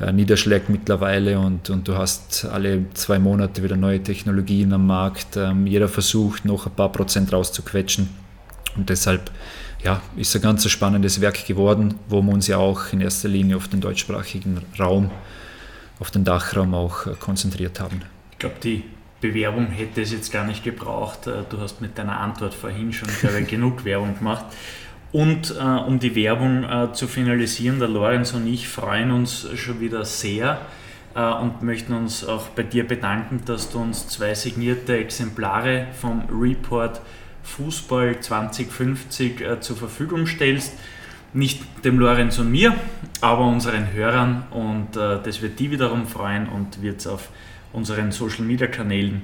äh, niederschlägt mittlerweile und, und du hast alle zwei Monate wieder neue Technologien am Markt. Ähm, jeder versucht noch ein paar Prozent rauszuquetschen. Und deshalb ja, ist ein ganz spannendes Werk geworden, wo wir uns ja auch in erster Linie auf den deutschsprachigen Raum auf den Dachraum auch konzentriert haben. Ich glaube, die Bewerbung hätte es jetzt gar nicht gebraucht. Du hast mit deiner Antwort vorhin schon, ich, genug [laughs] Werbung gemacht. Und äh, um die Werbung äh, zu finalisieren, der Lorenz und ich freuen uns schon wieder sehr äh, und möchten uns auch bei dir bedanken, dass du uns zwei signierte Exemplare vom Report Fußball 2050 äh, zur Verfügung stellst. Nicht dem Lorenz und mir, aber unseren Hörern und äh, das wird die wiederum freuen und wird es auf unseren Social Media Kanälen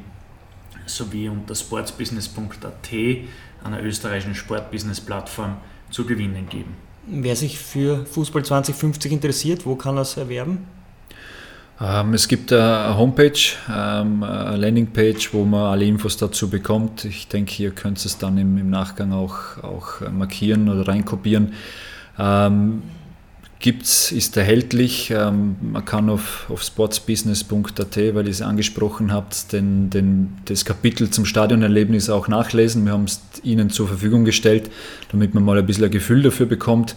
sowie unter sportsbusiness.at, einer österreichischen Sportbusiness-Plattform, zu gewinnen geben. Wer sich für Fußball 2050 interessiert, wo kann er es erwerben? Ähm, es gibt eine Homepage, ähm, eine Landingpage, wo man alle Infos dazu bekommt. Ich denke, hier könnt ihr es dann im, Nachgang auch, auch markieren oder reinkopieren. Gibt's, ist erhältlich. Ähm, man kann auf, auf sportsbusiness.at, weil ihr es angesprochen habt, den, den, das Kapitel zum Stadionerlebnis auch nachlesen. Wir haben es Ihnen zur Verfügung gestellt, damit man mal ein bisschen ein Gefühl dafür bekommt.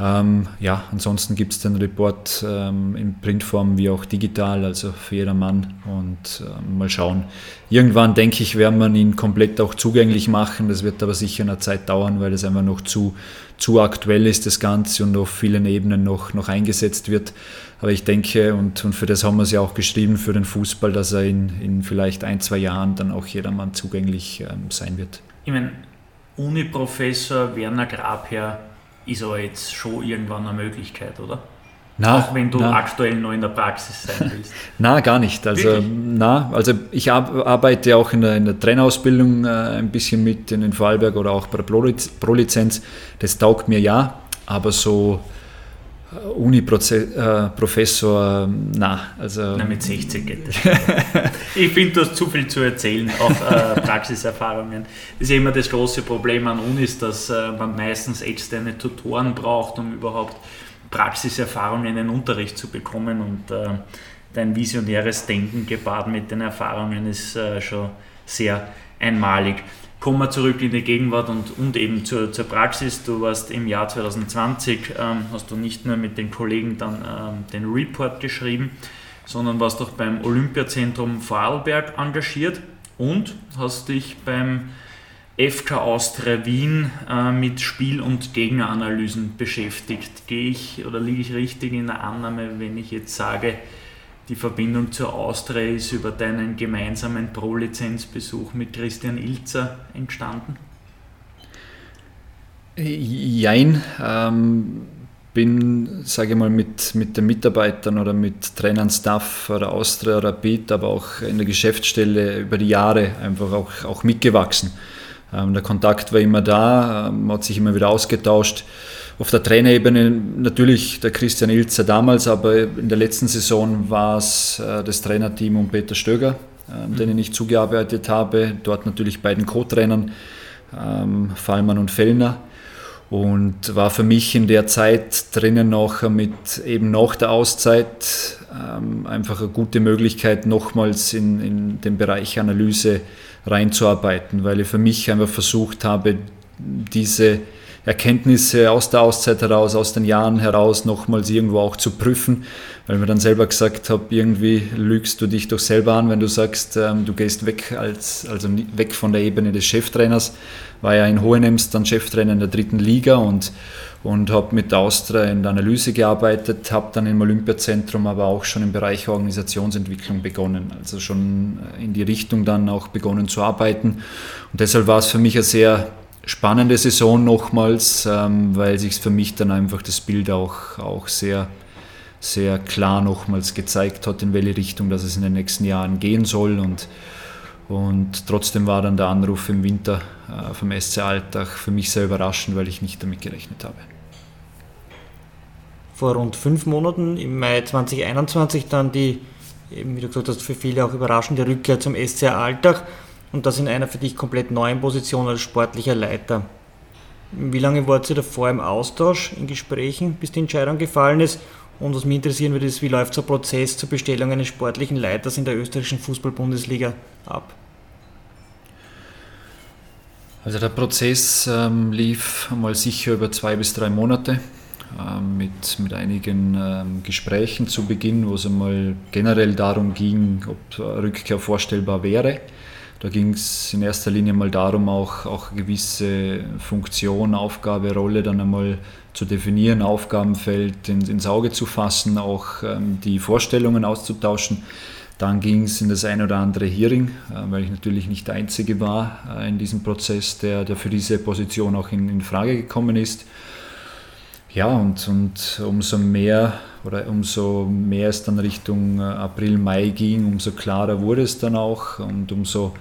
Ähm, ja, ansonsten gibt es den Report ähm, in Printform wie auch digital, also für jedermann. Und ähm, mal schauen. Irgendwann, denke ich, werden wir ihn komplett auch zugänglich machen. Das wird aber sicher eine Zeit dauern, weil es einfach noch zu, zu aktuell ist, das Ganze, und auf vielen Ebenen noch, noch eingesetzt wird. Aber ich denke, und, und für das haben wir es ja auch geschrieben, für den Fußball, dass er in, in vielleicht ein, zwei Jahren dann auch jedermann zugänglich ähm, sein wird. Ich meine, Uni-Professor Werner Grabherr ist aber jetzt schon irgendwann eine Möglichkeit, oder? Na, auch wenn du na. aktuell noch in der Praxis sein willst. [laughs] na, gar nicht. Also, na, also ich arbeite auch in der, in der Trainerausbildung äh, ein bisschen mit in den Vorarlberg oder auch bei der Pro-Lizenz. Das taugt mir ja, aber so Uni-Professor, äh, na, also. Na, mit 60 geht das. [laughs] ich finde, du hast zu viel zu erzählen, auch äh, Praxiserfahrungen. Das ist immer das große Problem an Unis, dass äh, man meistens externe Tutoren braucht, um überhaupt Praxiserfahrungen in den Unterricht zu bekommen. Und äh, dein visionäres Denken gepaart mit den Erfahrungen ist äh, schon sehr einmalig kommen wir zurück in die Gegenwart und, und eben zur, zur Praxis. Du warst im Jahr 2020, ähm, hast du nicht nur mit den Kollegen dann ähm, den Report geschrieben, sondern warst auch beim Olympiazentrum Vorarlberg engagiert und hast dich beim FK Austria Wien äh, mit Spiel- und Gegneranalysen beschäftigt. Gehe ich oder liege ich richtig in der Annahme, wenn ich jetzt sage, die Verbindung zur Austria ist über deinen gemeinsamen Pro-Lizenzbesuch mit Christian Ilzer entstanden? Jein. Ähm, bin, sage ich mal, mit, mit den Mitarbeitern oder mit Trainern, Staff oder Austria, Rapid, aber auch in der Geschäftsstelle über die Jahre einfach auch, auch mitgewachsen. Ähm, der Kontakt war immer da, man ähm, hat sich immer wieder ausgetauscht. Auf der Trainerebene natürlich der Christian Ilzer damals, aber in der letzten Saison war es äh, das Trainerteam um Peter Stöger, ähm, mhm. denen ich zugearbeitet habe. Dort natürlich bei den Co-Trainern, ähm, Fallmann und Fellner. Und war für mich in der Zeit drinnen noch mit eben nach der Auszeit ähm, einfach eine gute Möglichkeit, nochmals in, in den Bereich Analyse reinzuarbeiten, weil ich für mich einfach versucht habe, diese Erkenntnisse aus der Auszeit heraus, aus den Jahren heraus nochmals irgendwo auch zu prüfen, weil mir dann selber gesagt habe, irgendwie lügst du dich doch selber an, wenn du sagst, ähm, du gehst weg als, also weg von der Ebene des Cheftrainers, war ja in Hohenems dann Cheftrainer in der dritten Liga und, und habe mit Austria in der Analyse gearbeitet, habe dann im Olympiazentrum aber auch schon im Bereich Organisationsentwicklung begonnen, also schon in die Richtung dann auch begonnen zu arbeiten. Und deshalb war es für mich ein sehr spannende Saison nochmals, ähm, weil sich für mich dann einfach das Bild auch, auch sehr, sehr klar nochmals gezeigt hat, in welche Richtung das es in den nächsten Jahren gehen soll. Und, und trotzdem war dann der Anruf im Winter äh, vom SC Alltag für mich sehr überraschend, weil ich nicht damit gerechnet habe. Vor rund fünf Monaten, im Mai 2021, dann die, eben wie du gesagt hast, für viele auch überraschende Rückkehr zum SC Alltag und das in einer für dich komplett neuen Position als sportlicher Leiter. Wie lange wart ihr davor im Austausch, in Gesprächen, bis die Entscheidung gefallen ist? Und was mich interessieren würde, ist, wie läuft so ein Prozess zur Bestellung eines sportlichen Leiters in der österreichischen Fußball-Bundesliga ab? Also der Prozess ähm, lief mal sicher über zwei bis drei Monate. äh, mit, mit einigen äh, Gesprächen zu Beginn, wo es einmal generell darum ging, ob Rückkehr vorstellbar wäre. Da ging es in erster Linie mal darum, auch, auch gewisse Funktion, Aufgabe, Rolle dann einmal zu definieren, Aufgabenfeld in, ins Auge zu fassen, auch ähm, die Vorstellungen auszutauschen. Dann ging es in das ein oder andere Hearing, äh, weil ich natürlich nicht der Einzige war äh, in diesem Prozess, der, der für diese Position auch in, in Frage gekommen ist. Ja, und, und umso mehr oder umso mehr es dann Richtung äh, April, Mai ging, umso klarer wurde es dann auch und umso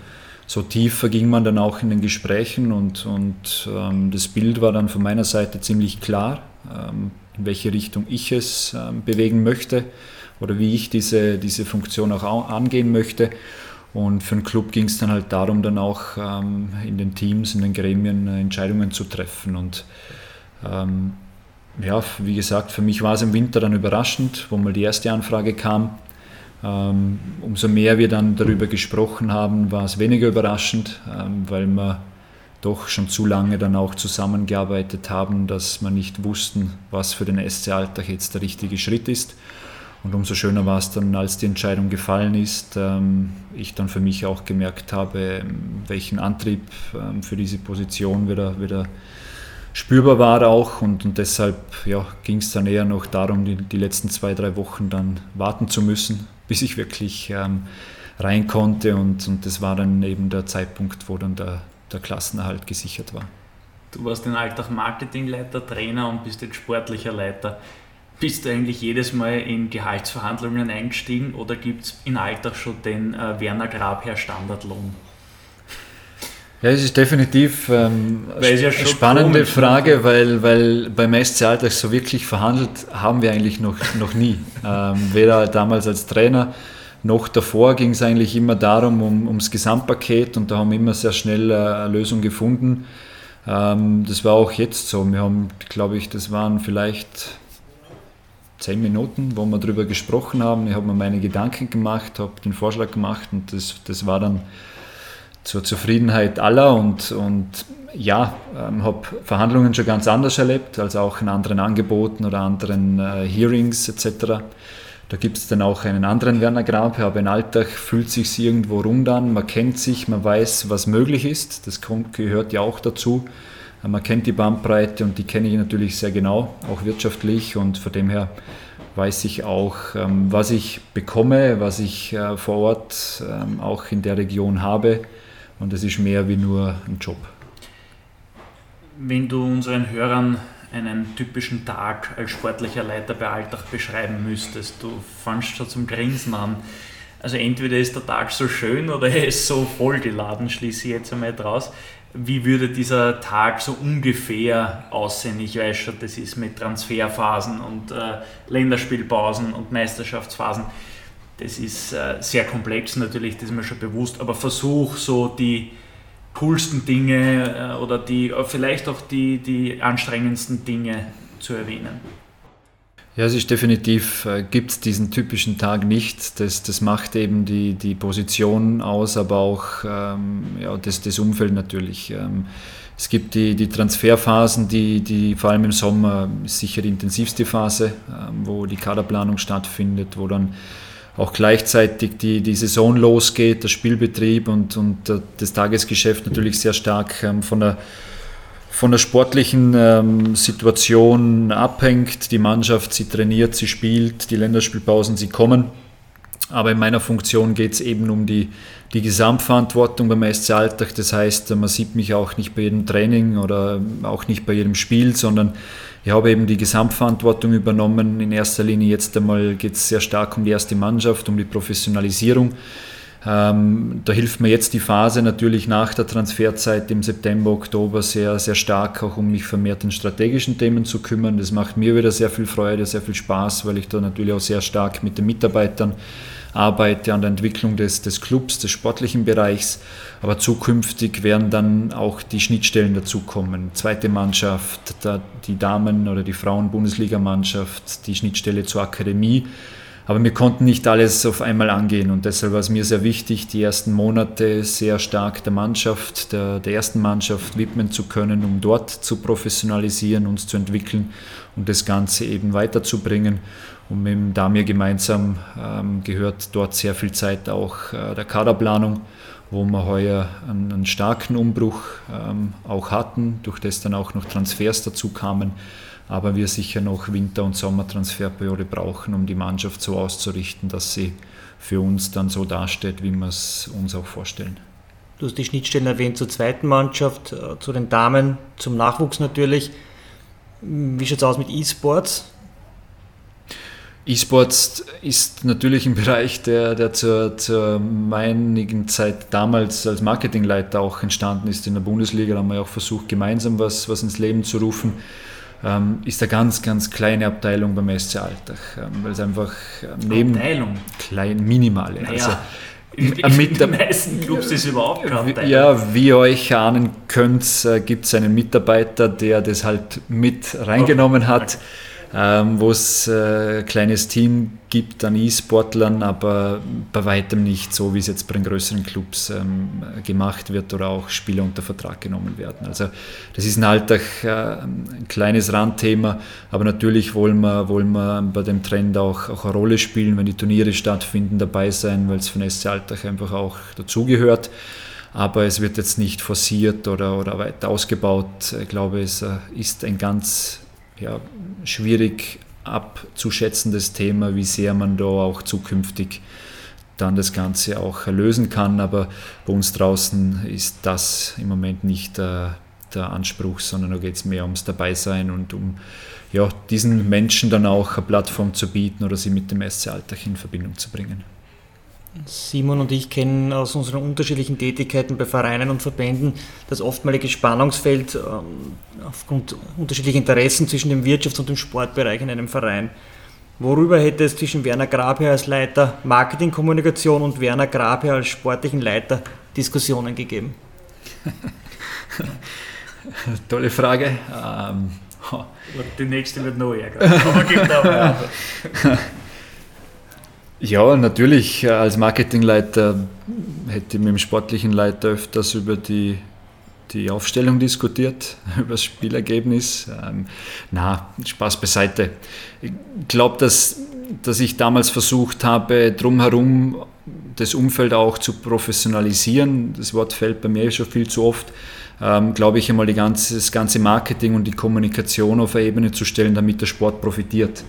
so tiefer ging man dann auch in den Gesprächen und, und ähm, das Bild war dann von meiner Seite ziemlich klar, ähm, in welche Richtung ich es ähm, bewegen möchte oder wie ich diese, diese Funktion auch angehen möchte. Und für den Club ging es dann halt darum, dann auch ähm, in den Teams, in den Gremien äh, Entscheidungen zu treffen. Und ähm, ja, wie gesagt, für mich war es im Winter dann überraschend, wo mal die erste Anfrage kam. Ähm, umso mehr wir dann darüber gesprochen haben, war es weniger überraschend, ähm, weil wir doch schon zu lange dann auch zusammengearbeitet haben, dass wir nicht wussten, was für den SC Alltag jetzt der richtige Schritt ist. Und umso schöner war es dann, als die Entscheidung gefallen ist, ähm, ich dann für mich auch gemerkt habe, welchen Antrieb für diese Position wieder, wieder spürbar war auch und, und deshalb ja, ging es dann eher noch darum, die, die letzten zwei, drei Wochen dann warten zu müssen, [laughs] bis ich wirklich ähm, rein konnte und, und das war dann eben der Zeitpunkt, wo dann der, der Klassenerhalt gesichert war. Du warst in Alltag Marketingleiter, Trainer und bist jetzt sportlicher Leiter. Bist du eigentlich jedes Mal in Gehaltsverhandlungen eingestiegen oder gibt es in Alltag schon den äh, Werner Grabherr Standardlohn? Ja, es ist definitiv ähm, ja eine spannende komisch, Frage, weil, weil beim SC Alltag so wirklich verhandelt haben wir eigentlich noch, noch nie. Ähm, weder damals als Trainer noch davor ging es eigentlich immer darum, um, ums Gesamtpaket und da haben wir immer sehr schnell äh, eine Lösung gefunden. Ähm, das war auch jetzt so. Wir haben, glaube ich, das waren vielleicht zehn Minuten, wo wir darüber gesprochen haben. Ich habe mir meine Gedanken gemacht, habe den Vorschlag gemacht und das, das war dann zur Zufriedenheit aller und, und ja, ähm, habe Verhandlungen schon ganz anders erlebt, als auch in anderen Angeboten oder anderen äh, Hearings etc. Da gibt es dann auch einen anderen Werner Grab, aber im Alltag fühlt sich irgendwo rund an, man kennt sich, man weiß, was möglich ist, das gehört ja auch dazu. Man kennt die Bandbreite und die kenne ich natürlich sehr genau, auch wirtschaftlich und von dem her weiß ich auch, ähm, was ich bekomme, was ich äh, vor Ort ähm, auch in der Region habe und es ist mehr wie nur ein Job. Wenn du unseren Hörern einen typischen Tag als sportlicher Leiter bei Alltag beschreiben müsstest, du fangst schon zum Grinsen an. Also entweder ist der Tag so schön oder [laughs] er ist so vollgeladen, schließe ich jetzt einmal draus. Wie würde dieser Tag so ungefähr aussehen? Ich weiß schon, das ist mit Transferphasen und äh, Länderspielpausen und Meisterschaftsphasen das ist äh, sehr komplex natürlich, das ist mir schon bewusst, aber versuch so die coolsten Dinge äh, oder die, äh, vielleicht auch die, die anstrengendsten Dinge zu erwähnen. Ja, es ist definitiv, äh, gibt es diesen typischen Tag nicht. Das, das macht eben die, die Position aus, aber auch ähm, ja, das, das Umfeld natürlich. Ähm, es gibt die, die Transferphasen, die, die vor allem im Sommer sicher die intensivste Phase, ähm, wo die Kaderplanung stattfindet, wo dann auch gleichzeitig die, die Saison losgeht, der Spielbetrieb und, und das Tagesgeschäft natürlich sehr stark ähm, von der von der sportlichen ähm, Situation abhängt. Die Mannschaft, sie trainiert, sie spielt, die Länderspielpausen, sie kommen. Aber in meiner Funktion geht es eben um die, die Gesamtverantwortung beim SC Alltag. Das heißt, man sieht mich auch nicht bei jedem Training oder auch nicht bei jedem Spiel, sondern ich habe eben die Gesamtverantwortung übernommen. In erster Linie jetzt einmal geht es sehr stark um die erste Mannschaft, um die Professionalisierung. Ähm, da hilft mir jetzt die Phase natürlich nach der Transferzeit im September, Oktober sehr, sehr stark, auch um mich vermehrt in strategischen Themen zu kümmern. Das macht mir wieder sehr viel Freude, sehr viel Spaß, weil ich da natürlich auch sehr stark mit den Mitarbeitern arbeite an der Entwicklung des, des Clubs, des sportlichen Bereichs. Aber zukünftig werden dann auch die Schnittstellen dazukommen. Zweite Mannschaft, die Damen- oder die Frauen-Bundesligamannschaft, die Schnittstelle zur Akademie Aber wir konnten nicht alles auf einmal angehen und deshalb war es mir sehr wichtig, die ersten Monate sehr stark der Mannschaft, der, der ersten Mannschaft widmen zu können, um dort zu professionalisieren, uns zu entwickeln und das Ganze eben weiterzubringen. Und mit dem Damir gemeinsam ähm, gehört dort sehr viel Zeit auch äh, der Kaderplanung, wo wir heuer einen, einen starken Umbruch ähm, auch hatten, durch das dann auch noch Transfers dazu kamen aber wir sicher noch Winter- und Sommertransferperiode brauchen, um die Mannschaft so auszurichten, dass sie für uns dann so dasteht, wie wir es uns auch vorstellen. Du hast die Schnittstellen erwähnt zur zweiten Mannschaft, äh, zu den Damen, zum Nachwuchs natürlich. Wie schaut es aus mit E-Sports? E-Sports ist natürlich ein Bereich, der, der zur, zur meinigen Zeit damals als Marketingleiter auch entstanden ist in der Bundesliga. Da haben wir auch versucht, gemeinsam was, was ins Leben zu rufen ähm, ist eine ganz, ganz kleine Abteilung beim SC Alltag, ähm, weil es einfach ähm, neben Abteilung? klein, minimale. Naja. Also, in den meisten Clubs ist überhaupt Abteilung. Ja, wie ihr euch ahnen könnt, äh, gibt es einen Mitarbeiter, der das halt mit reingenommen oh, hat. Okay ähm, wo es äh, ein kleines Team gibt an E-Sportlern, aber bei weitem nicht so, wie es jetzt bei den größeren Clubs ähm, gemacht wird oder auch Spieler unter Vertrag genommen werden. Also das ist ein Alltag äh, ein kleines Randthema, aber natürlich wollen wir, wollen wir bei dem Trend auch, auch eine Rolle spielen, wenn die Turniere stattfinden, dabei sein, weil es für den SC Alltag einfach auch dazugehört aber es wird jetzt nicht forciert oder, oder weiter ausgebaut. Ich glaube, es äh, ist ein ganz ja, schwierig abzuschätzendes Thema, wie sehr man da auch zukünftig dann das Ganze auch lösen kann. Aber bei uns draußen ist das im Moment nicht der, der Anspruch, sondern da geht es mehr ums Dabeisein und um ja, diesen Menschen dann auch eine Plattform zu bieten oder sie mit dem SC-Alltag in Verbindung zu bringen. Simon und ich kennen aus unseren unterschiedlichen Tätigkeiten bei Vereinen und Verbänden das oftmalige Spannungsfeld ähm, aufgrund unterschiedlicher Interessen zwischen dem Wirtschafts- und dem Sportbereich in einem Verein. Worüber hätte es zwischen Werner Grabherr als Leiter Marketingkommunikation und Werner Grabherr als sportlichen Leiter Diskussionen gegeben? [laughs] Tolle Frage. Ähm, [laughs] Die nächste wird noch ärger. [laughs] Ja, natürlich. Als Marketingleiter hätte ich mit dem sportlichen Leiter öfters über die, die Aufstellung diskutiert, [laughs] über das Spielergebnis. Ähm, na, Spaß beiseite. Ich glaube, dass, dass ich damals versucht habe, drumherum das Umfeld auch zu professionalisieren. Das Wort fällt bei mir schon viel zu oft ähm, glaube ich, einmal die ganze, das ganze Marketing und die Kommunikation auf eine Ebene zu stellen, damit der Sport profitiert,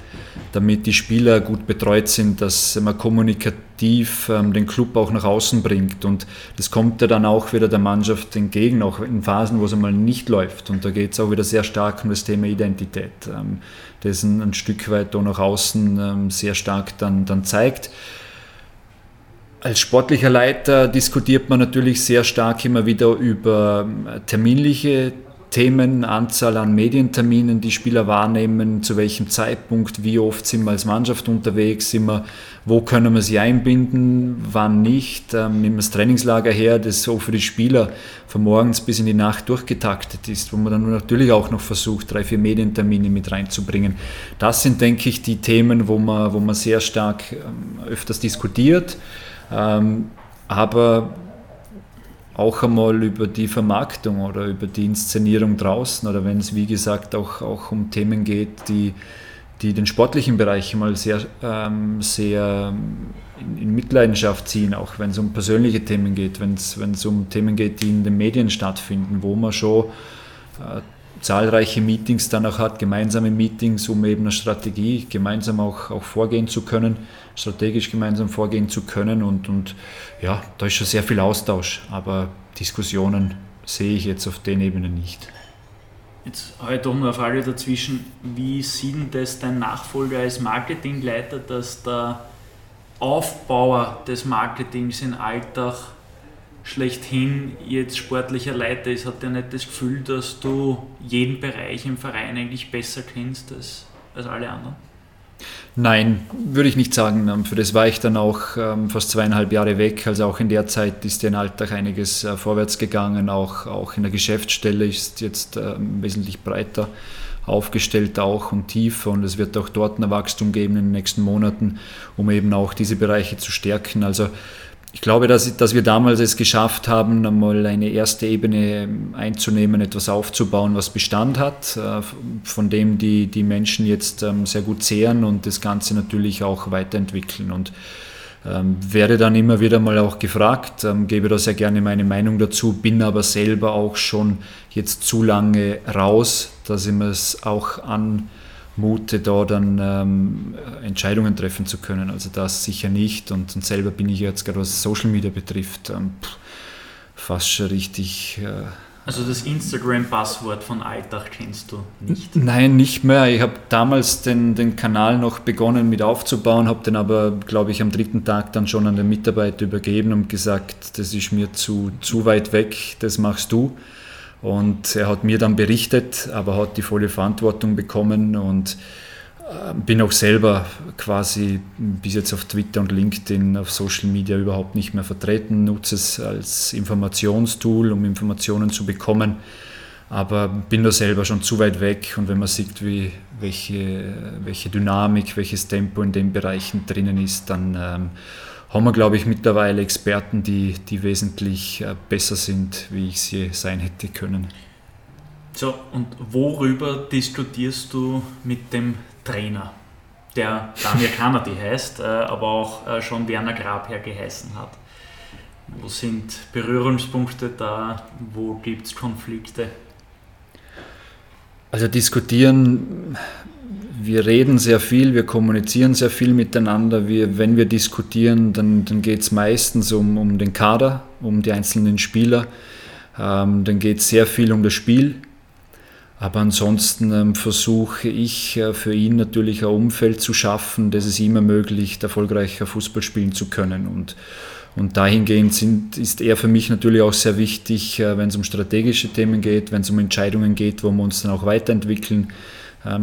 damit die Spieler gut betreut sind, dass man kommunikativ ähm, den Club auch nach außen bringt. Und das kommt ja dann auch wieder der Mannschaft entgegen, auch in Phasen, wo es einmal nicht läuft. Und da geht es auch wieder sehr stark um das Thema Identität, ähm, das ein, ein, Stück weit da nach außen ähm, sehr stark dann, dann zeigt. Als sportlicher Leiter diskutiert man natürlich sehr stark immer wieder über ähm, terminliche Themen, Anzahl an Medienterminen, die Spieler wahrnehmen, zu welchem Zeitpunkt, wie oft sind wir als Mannschaft unterwegs, sind wir, wo können wir sie einbinden, wann nicht. Ähm, nehmen wir das Trainingslager her, das so für die Spieler von morgens bis in die Nacht durchgetaktet ist, wo man dann natürlich auch noch versucht, drei, vier Medientermine mit reinzubringen. Das sind, denke ich, die Themen, wo man, wo man sehr stark ähm, öfters diskutiert. Ähm, aber auch einmal über die Vermarktung oder über die Inszenierung draußen oder wenn es, wie gesagt, auch, auch um Themen geht, die, die den sportlichen Bereich mal sehr, ähm, sehr in, in, Mitleidenschaft ziehen, auch wenn es um persönliche Themen geht, wenn es um Themen geht, die in den Medien stattfinden, wo man schon äh, zahlreiche Meetings dann auch hat, gemeinsame Meetings, um eben eine Strategie gemeinsam auch, auch vorgehen zu können, strategisch gemeinsam vorgehen zu können. Und, und ja, da ist schon sehr viel Austausch, aber Diskussionen sehe ich jetzt auf den Ebenen nicht. Jetzt habe ich doch noch eine Frage dazwischen. Wie sieht denn das dein Nachfolger als Marketingleiter, dass der Aufbauer des Marketings in Alltag schlechthin jetzt sportlicher Leiter ist, hat er nicht das Gefühl, dass du jeden Bereich im Verein eigentlich besser kennst als, als alle anderen? Nein, würde ich nicht sagen. Ähm, für das war ich dann auch ähm, fast zweieinhalb Jahre weg. Also auch in der Zeit ist ja Alltag einiges äh, vorwärts gegangen. Auch, auch in der Geschäftsstelle ist jetzt ähm, wesentlich breiter aufgestellt auch und tiefer und es wird auch dort ein Wachstum geben in den nächsten Monaten, um eben auch diese Bereiche zu stärken. Also ich glaube, dass, dass wir damals es geschafft haben, einmal eine erste Ebene einzunehmen, etwas aufzubauen, was Bestand hat, äh, von dem die, die Menschen jetzt ähm, sehr gut zehren und das Ganze natürlich auch weiterentwickeln. Und ähm, werde dann immer wieder mal auch gefragt, ähm, gebe da sehr gerne meine Meinung dazu, bin aber selber auch schon jetzt zu lange raus, dass ich mir es auch an mute, da dann ähm, Entscheidungen treffen zu können. Also das sicher nicht. Und, und selber bin ich jetzt gerade was Social Media betrifft, ähm, fast schon richtig. Äh, also das Instagram-Passwort von Alltag kennst du nicht? Nein, nicht mehr. Ich habe damals den, den Kanal noch begonnen mit aufzubauen, habe den aber, glaube ich, am dritten Tag dann schon an den Mitarbeiter übergeben und gesagt, das ist mir zu, zu weit weg, das machst du. Und er hat mir dann berichtet, aber hat die volle Verantwortung bekommen und äh, bin auch selber quasi bis jetzt auf Twitter und LinkedIn, auf Social Media überhaupt nicht mehr vertreten, nutze es als Informationstool, um Informationen zu bekommen, aber bin da selber schon zu weit weg und wenn man sieht, wie, welche, welche Dynamik, welches Tempo in den Bereichen drinnen ist, dann ähm, haben wir, glaube ich, mittlerweile Experten, die, die wesentlich äh, besser sind, wie ich sie sein hätte können. So, und worüber diskutierst du mit dem Trainer, der Daniel Kanadi [laughs] heißt, äh, aber auch äh, schon Werner Grabherr geheißen hat? Wo sind Berührungspunkte da? Wo gibt es Konflikte? Also diskutieren wir reden sehr viel, wir kommunizieren sehr viel miteinander. Wir, wenn wir diskutieren, dann, dann geht es meistens um, um den Kader, um die einzelnen Spieler. Ähm, dann geht es sehr viel um das Spiel. Aber ansonsten ähm, versuche ich äh, für ihn natürlich ein Umfeld zu schaffen, das es ihm ermöglicht, erfolgreicher Fußball spielen zu können. Und, und dahingehend sind, ist er für mich natürlich auch sehr wichtig, äh, wenn es um strategische Themen geht, wenn es um Entscheidungen geht, wo wir uns dann auch weiterentwickeln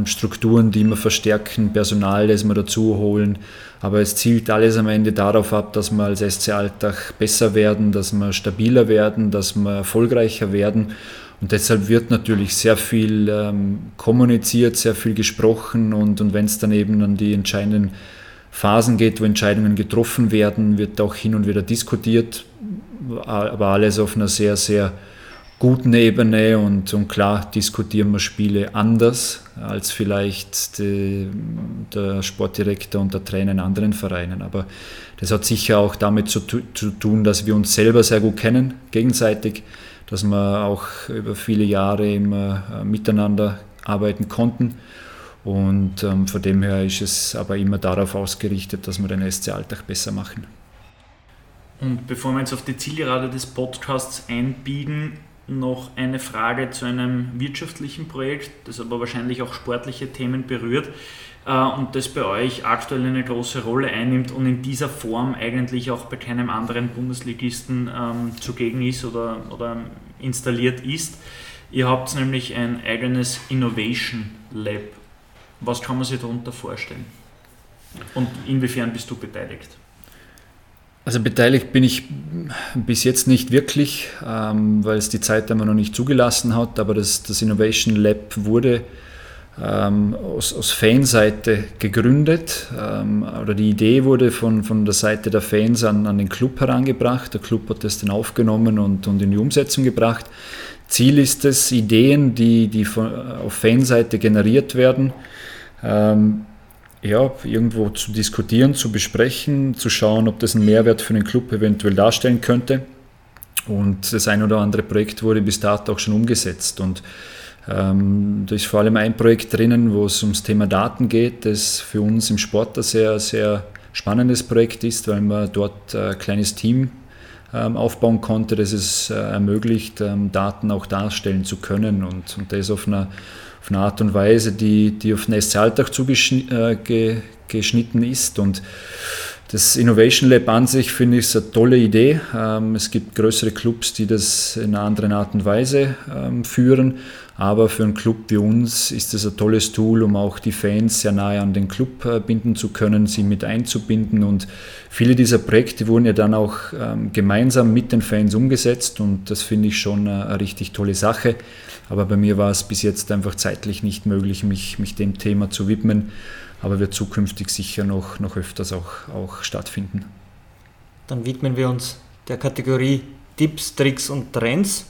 Strukturen, die wir verstärken, Personal, das wir dazu holen. Aber es zielt alles am Ende darauf ab, dass wir als SC Alltag besser werden, dass wir stabiler werden, dass wir erfolgreicher werden. Und deshalb wird natürlich sehr viel ähm, kommuniziert, sehr viel gesprochen und, und wenn es dann eben an die entscheidenden Phasen geht, wo Entscheidungen getroffen werden, wird auch hin und wieder diskutiert, aber alles auf einer sehr, sehr guten Ebene und, und klar diskutieren wir Spiele anders als vielleicht die, der Sportdirektor und der Trainer in anderen Vereinen. Aber das hat sicher auch damit zu, zu tun, dass wir uns selber sehr gut kennen, gegenseitig, dass wir auch über viele Jahre immer äh, miteinander arbeiten konnten. Und ähm, von dem her ist es aber immer darauf ausgerichtet, dass wir den SC-Alltag besser machen. Und bevor wir jetzt auf die Zielgerade des Podcasts einbiegen, noch eine Frage zu einem wirtschaftlichen Projekt, das aber wahrscheinlich auch sportliche Themen berührt äh, und das bei euch aktuell eine große Rolle einnimmt und in dieser Form eigentlich auch bei keinem anderen Bundesligisten ähm, zugegen ist oder, oder installiert ist. Ihr habt nämlich ein eigenes Innovation Lab. Was kann man sich darunter vorstellen? Und inwiefern bist du beteiligt? Also beteiligt bin ich bis jetzt nicht wirklich, ähm, weil es die Zeit einmal noch nicht zugelassen hat, aber das, das Innovation Lab wurde ähm, aus, aus Fanseite gegründet ähm, oder die Idee wurde von, von der Seite der Fans an, an den Club herangebracht. Der Club hat das dann aufgenommen und, und in die Umsetzung gebracht. Ziel ist es, Ideen, die, die von, auf Fanseite generiert werden, ähm, ja, irgendwo zu diskutieren, zu besprechen, zu schauen, ob das einen Mehrwert für den Club eventuell darstellen könnte. Und das ein oder andere Projekt wurde bis dato auch schon umgesetzt. Und ähm, da ist vor allem ein Projekt drinnen, wo es ums Thema Daten geht, das für uns im Sport ein sehr, sehr spannendes Projekt ist, weil man dort ein kleines Team ähm, aufbauen konnte, das es äh, ermöglicht, ähm, Daten auch darstellen zu können. Und, und das auf einer auf eine Art und Weise, die, die auf den SC-Alltag zugeschnitten äh, ist. Und das Innovation Lab an sich finde ich eine tolle Idee. Ähm, es gibt größere Clubs, die das in einer anderen Art und Weise ähm, führen. Aber für einen Club wie uns ist es ein tolles Tool, um auch die Fans sehr nahe an den Club äh, binden zu können, sie mit einzubinden. Und viele dieser Projekte wurden ja dann auch ähm, gemeinsam mit den Fans umgesetzt und das finde ich schon eine, eine richtig tolle Sache. Aber bei mir war es bis jetzt einfach zeitlich nicht möglich, mich, mich dem Thema zu widmen. Aber wird zukünftig sicher noch, noch öfters auch, auch stattfinden. Dann widmen wir uns der Kategorie Tipps, Tricks und Trends.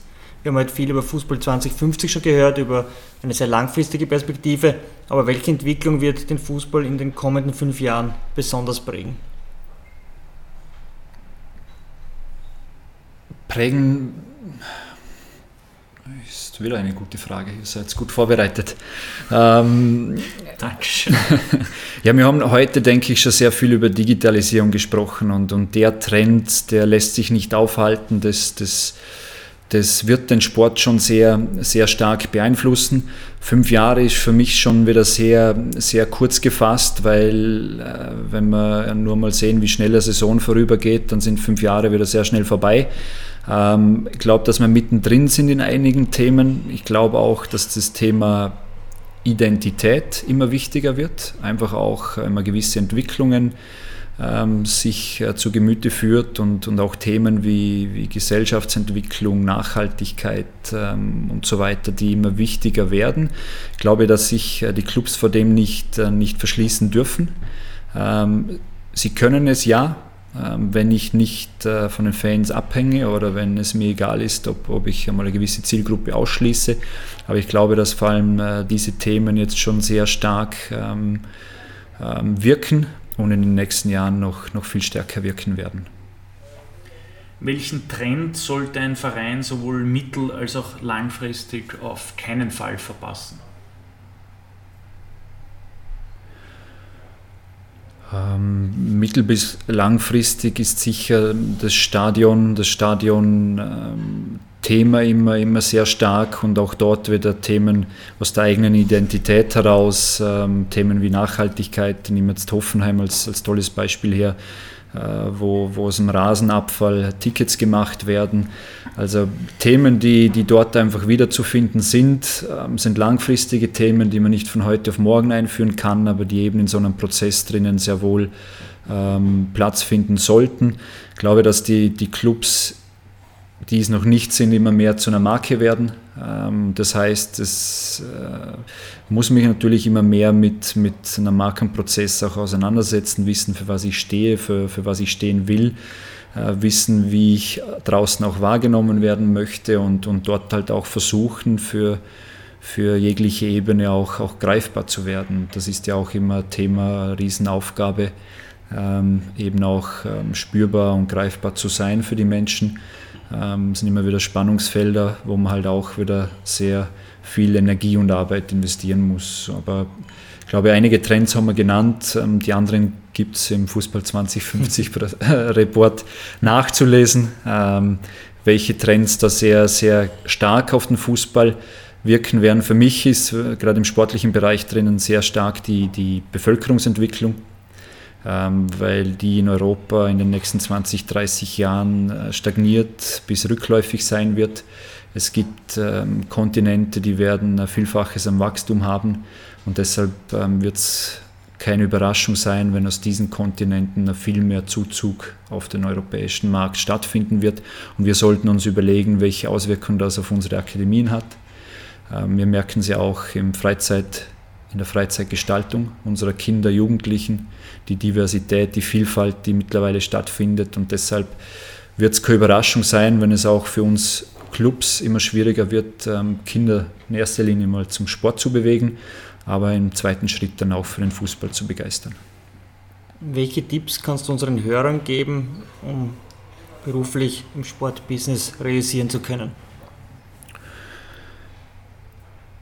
Wir haben heute viel über Fußball 2050 schon gehört, über eine sehr langfristige Perspektive. Aber welche Entwicklung wird den Fußball in den kommenden fünf Jahren besonders prägen? Prägen ist wieder eine gute Frage. Ihr seid gut vorbereitet. Ähm, Dankeschön. [laughs] ja, wir haben heute, denke ich, schon sehr viel über Digitalisierung gesprochen und, und der Trend, der lässt sich nicht aufhalten. Das, das das wird den Sport schon sehr, sehr stark beeinflussen. Fünf Jahre ist für mich schon wieder sehr, sehr kurz gefasst, weil äh, wenn wir nur mal sehen, wie schnell eine Saison vorübergeht, dann sind fünf Jahre wieder sehr schnell vorbei. Ähm, ich glaube, dass wir mittendrin sind in einigen Themen. Ich glaube auch, dass das Thema Identität immer wichtiger wird, einfach auch immer gewisse Entwicklungen ähm, sich äh, zu Gemüte führt und, und auch Themen wie, wie Gesellschaftsentwicklung, Nachhaltigkeit ähm, und so weiter, die immer wichtiger werden. Ich glaube, dass sich äh, die Clubs vor dem nicht, äh, nicht verschließen dürfen. Ähm, sie können es ja, ähm, wenn ich nicht von den Fans abhänge oder wenn es mir egal ist, ob, ob ich einmal eine gewisse Zielgruppe ausschließe. Aber ich glaube, dass vor allem diese Themen jetzt schon sehr stark ähm, wirken und in den nächsten Jahren noch, noch viel stärker wirken werden. Welchen Trend sollte ein Verein sowohl mittel- als auch langfristig auf keinen Fall verpassen? Ähm, mittel- bis langfristig ist sicher das Stadion, das Stadion ähm, Thema immer, immer sehr stark und auch dort wieder Themen aus der eigenen Identität heraus, ähm, Themen wie Nachhaltigkeit, nehmen jetzt Hoffenheim als, als tolles Beispiel her, äh, wo, wo aus dem Rasenabfall Tickets gemacht werden. Also Themen, die, die dort einfach wiederzufinden sind, ähm, sind langfristige Themen, die man nicht von heute auf morgen einführen kann, aber die eben in so einem Prozess drinnen sehr wohl ähm, Platz finden sollten. Ich glaube, dass die, die Clubs die es noch nicht sind, immer mehr zu einer Marke werden. Ähm, das heißt, es äh, muss mich natürlich immer mehr mit, mit einem Markenprozess auch auseinandersetzen, wissen, für was ich stehe, für, für was ich stehen will, äh, wissen, wie ich draußen auch wahrgenommen werden möchte und, und dort halt auch versuchen, für, für jegliche Ebene auch, auch greifbar zu werden. Das ist ja auch immer Thema, Riesenaufgabe, ähm, eben auch ähm, spürbar und greifbar zu sein für die Menschen. Ähm, sind immer wieder Spannungsfelder, wo man halt auch wieder sehr viel Energie und Arbeit investieren muss. Aber ich glaube, einige Trends haben wir genannt. Ähm, die anderen gibt es im Fußball 2050 [laughs] Report nachzulesen, ähm, welche Trends da sehr, sehr stark auf den Fußball wirken werden. Für mich ist äh, gerade im sportlichen Bereich drinnen sehr stark die, die Bevölkerungsentwicklung. Ähm, weil die in Europa in den nächsten 20, 30 Jahren äh, stagniert bis rückläufig sein wird. Es gibt ähm, Kontinente, die werden ein Vielfaches am Wachstum haben und deshalb ähm, wird es keine Überraschung sein, wenn aus diesen Kontinenten viel mehr Zuzug auf den europäischen Markt stattfinden wird. Und wir sollten uns überlegen, welche Auswirkungen das auf unsere Akademien hat. Wir merken sie auch im Freizeit, in der Freizeitgestaltung unserer Kinder, Jugendlichen die Diversität, die Vielfalt, die mittlerweile stattfindet. Und deshalb wird es keine Überraschung sein, wenn es auch für uns Clubs immer schwieriger wird, ähm, Kinder in erster Linie mal zum Sport zu bewegen, aber im zweiten Schritt dann auch für den Fußball zu begeistern. Welche Tipps kannst du unseren Hörern geben, um beruflich im Sportbusiness realisieren zu können?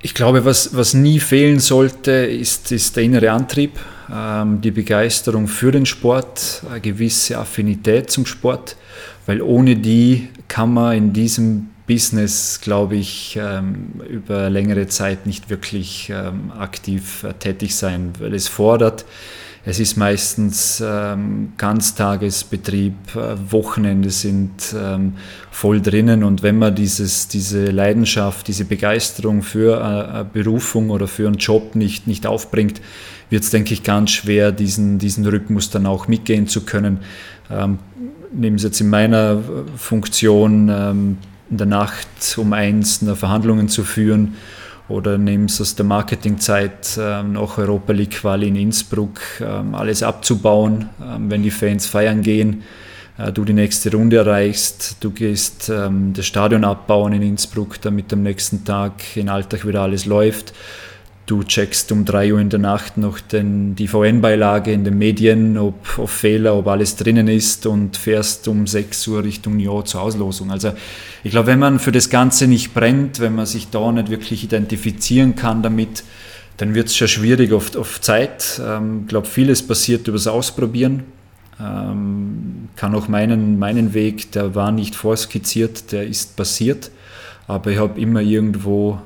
Ich glaube, was, was nie fehlen sollte, ist, ist der innere Antrieb. Ähm, die Begeisterung für den Sport, eine gewisse Affinität zum Sport, weil ohne die kann man in diesem Business, glaube ich, ähm, über längere Zeit nicht wirklich ähm, aktiv äh, tätig sein, weil es fordert es ist meistens ähm, Ganztagesbetrieb, äh, Wochenende sind ähm, voll drinnen und wenn man dieses, diese Leidenschaft, diese Begeisterung für äh, eine Berufung oder für einen Job nicht, nicht aufbringt, wird es, denke ich, ganz schwer, diesen, diesen Rhythmus dann auch mitgehen zu können. Ähm, nehmen Sie jetzt in meiner Funktion ähm, in der Nacht um eins Verhandlungen zu führen oder Sie aus der Marketingzeit ähm, noch Europa League Quali in Innsbruck, ähm, alles abzubauen, ähm, wenn die Fans feiern gehen, äh, du die nächste Runde erreichst, du gehst ähm, das Stadion abbauen in Innsbruck, damit am nächsten Tag in Alltag wieder alles läuft Du checkst um 3 Uhr in der Nacht noch den, die VN-Beilage in den Medien, ob, ob Fehler, ob alles drinnen ist und fährst um 6 Uhr Richtung Nyon zur Auslosung. Also ich glaube, wenn man für das Ganze nicht brennt, wenn man sich da nicht wirklich identifizieren kann damit, dann wird es schon schwierig auf, auf Zeit. Ähm, ich glaube, vieles passiert übers Ausprobieren. Ähm, kann auch meinen, meinen Weg, der war nicht vorskizziert, der ist passiert. Aber ich habe immer irgendwo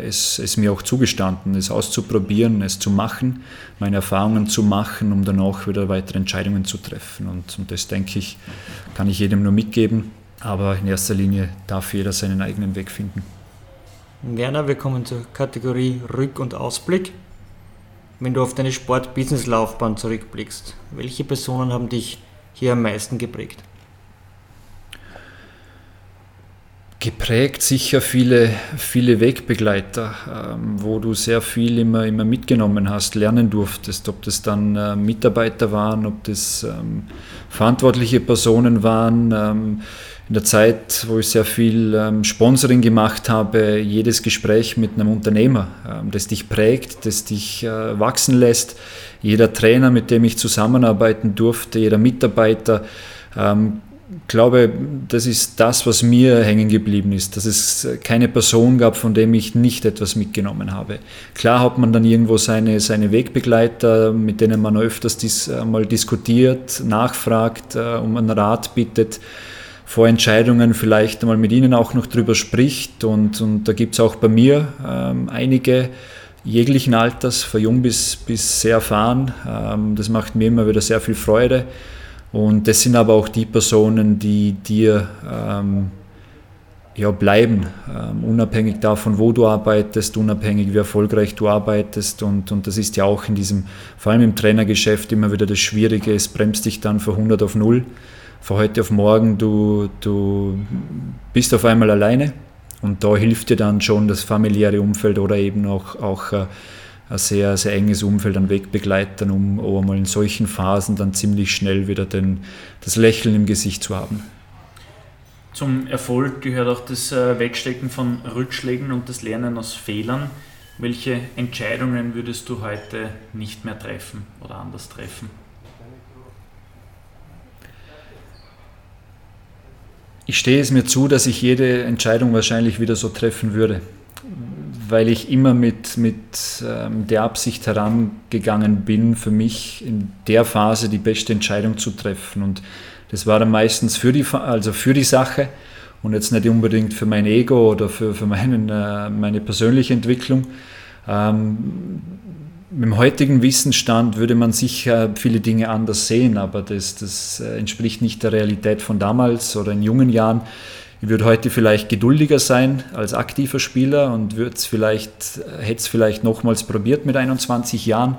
es, es mir auch zugestanden, es auszuprobieren, es zu machen, meine Erfahrungen zu machen, um dann auch wieder weitere Entscheidungen zu treffen. Und, und das, denke ich, kann ich jedem nur mitgeben. Aber in erster Linie darf jeder seinen eigenen Weg finden. Werner, wir kommen zur Kategorie Rück- und Ausblick. Wenn du auf deine Sport-Business-Laufbahn zurückblickst, welche Personen haben dich hier am meisten geprägt? Geprägt sicher viele, viele Wegbegleiter, ähm, wo du sehr viel immer, immer mitgenommen hast, lernen durftest, ob das dann äh, Mitarbeiter waren, ob das ähm, verantwortliche Personen waren. Ähm, in der Zeit, wo ich sehr viel Sponsoring gemacht habe, jedes Gespräch mit einem Unternehmer, das dich prägt, das dich äh, wachsen lässt. Jeder Trainer, mit dem ich zusammenarbeiten durfte, jeder Mitarbeiter, glaube, das ist das, was mir hängen geblieben ist, dass es keine Person gab, von dem ich nicht etwas mitgenommen habe. Klar hat man dann irgendwo seine, seine Wegbegleiter, mit denen man öfters dies, mal diskutiert, nachfragt, äh, um einen Rat bittet, vor Entscheidungen vielleicht einmal mit ihnen auch noch drüber spricht. Und, und da gibt es auch bei mir ähm, einige jeglichen Alters, von jung bis, bis sehr erfahren. Ähm, das macht mir immer wieder sehr viel Freude. Und das sind aber auch die Personen, die dir ähm, ja, bleiben, ähm, unabhängig davon, wo du arbeitest, unabhängig wie erfolgreich du arbeitest. Und, und das ist ja auch in diesem, vor allem im Trainergeschäft, immer wieder das Schwierige. Es bremst dich dann von 100 auf 0. Von heute auf morgen, du, du bist auf einmal alleine. Und da hilft dir dann schon das familiäre Umfeld oder eben auch, auch äh, ein sehr, sehr enges Umfeld an Wegbegleitern, um auch einmal in solchen Phasen dann ziemlich schnell wieder den, das Lächeln im Gesicht zu haben. Zum Erfolg gehört auch das äh, Wegstecken von Rückschlägen und das Lernen aus Fehlern. Welche Entscheidungen würdest du heute nicht mehr treffen oder anders treffen? Ich stehe es mir zu, dass ich jede Entscheidung wahrscheinlich wieder so treffen würde weil ich immer mit, mit ähm, der Absicht herangegangen bin, für mich in der Phase die beste Entscheidung zu treffen. Und das war dann meistens für die, also für die Sache und jetzt nicht unbedingt für mein Ego oder für, für meinen, äh, meine persönliche Entwicklung. Ähm, mit dem heutigen Wissensstand würde man sicher viele Dinge anders sehen, aber das, das äh, entspricht nicht der Realität von damals oder in jungen Jahren. Ich würde heute vielleicht geduldiger sein als aktiver Spieler und hätte es vielleicht, vielleicht nochmals probiert mit 21 Jahren,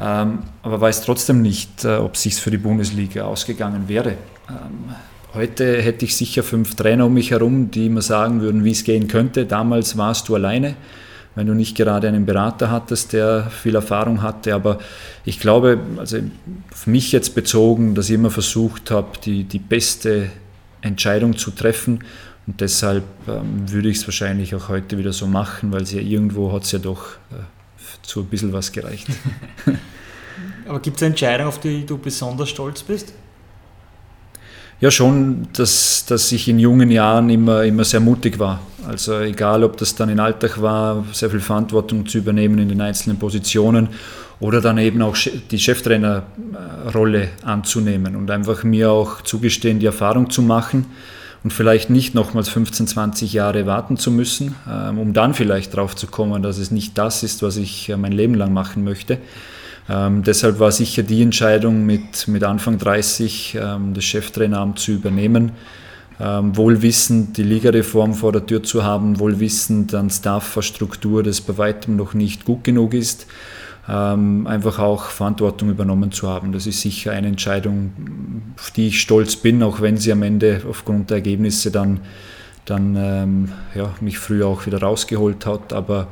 ähm, aber weiß trotzdem nicht, äh, ob es sich für die Bundesliga ausgegangen wäre. Ähm, heute hätte ich sicher fünf Trainer um mich herum, die mir sagen würden, wie es gehen könnte. Damals warst du alleine wenn du nicht gerade einen Berater hattest, der viel Erfahrung hatte. Aber ich glaube, also auf mich jetzt bezogen, dass ich immer versucht habe, die, die beste Entscheidung zu treffen. Und deshalb ähm, würde ich es wahrscheinlich auch heute wieder so machen, weil es ja irgendwo hat es ja doch äh, zu ein bisschen was gereicht. [laughs] Aber gibt es Entscheidungen, auf die du besonders stolz bist? Ja, schon, dass, dass ich in jungen Jahren immer, immer sehr mutig war. Also egal, ob das dann in Alltag war, sehr viel Verantwortung zu übernehmen in den einzelnen Positionen oder dann eben auch die Cheftrainerrolle anzunehmen und einfach mir auch zugestehen, die Erfahrung zu machen und vielleicht nicht nochmals 15, 20 Jahre warten zu müssen, ähm, um dann vielleicht drauf zu kommen, dass es nicht das ist, was ich äh, mein Leben lang machen möchte. Ähm, deshalb war sicher die Entscheidung, mit, mit Anfang 30 ähm, das Cheftraineramt zu übernehmen. Ähm, wohlwissend die Ligareform vor der Tür zu haben, wohlwissend an Staff-Struktur, das bei weitem noch nicht gut genug ist, ähm, einfach auch Verantwortung übernommen zu haben. Das ist sicher eine Entscheidung, auf die ich stolz bin, auch wenn sie am Ende aufgrund der Ergebnisse dann, dann ähm, ja, mich früher auch wieder rausgeholt hat. Aber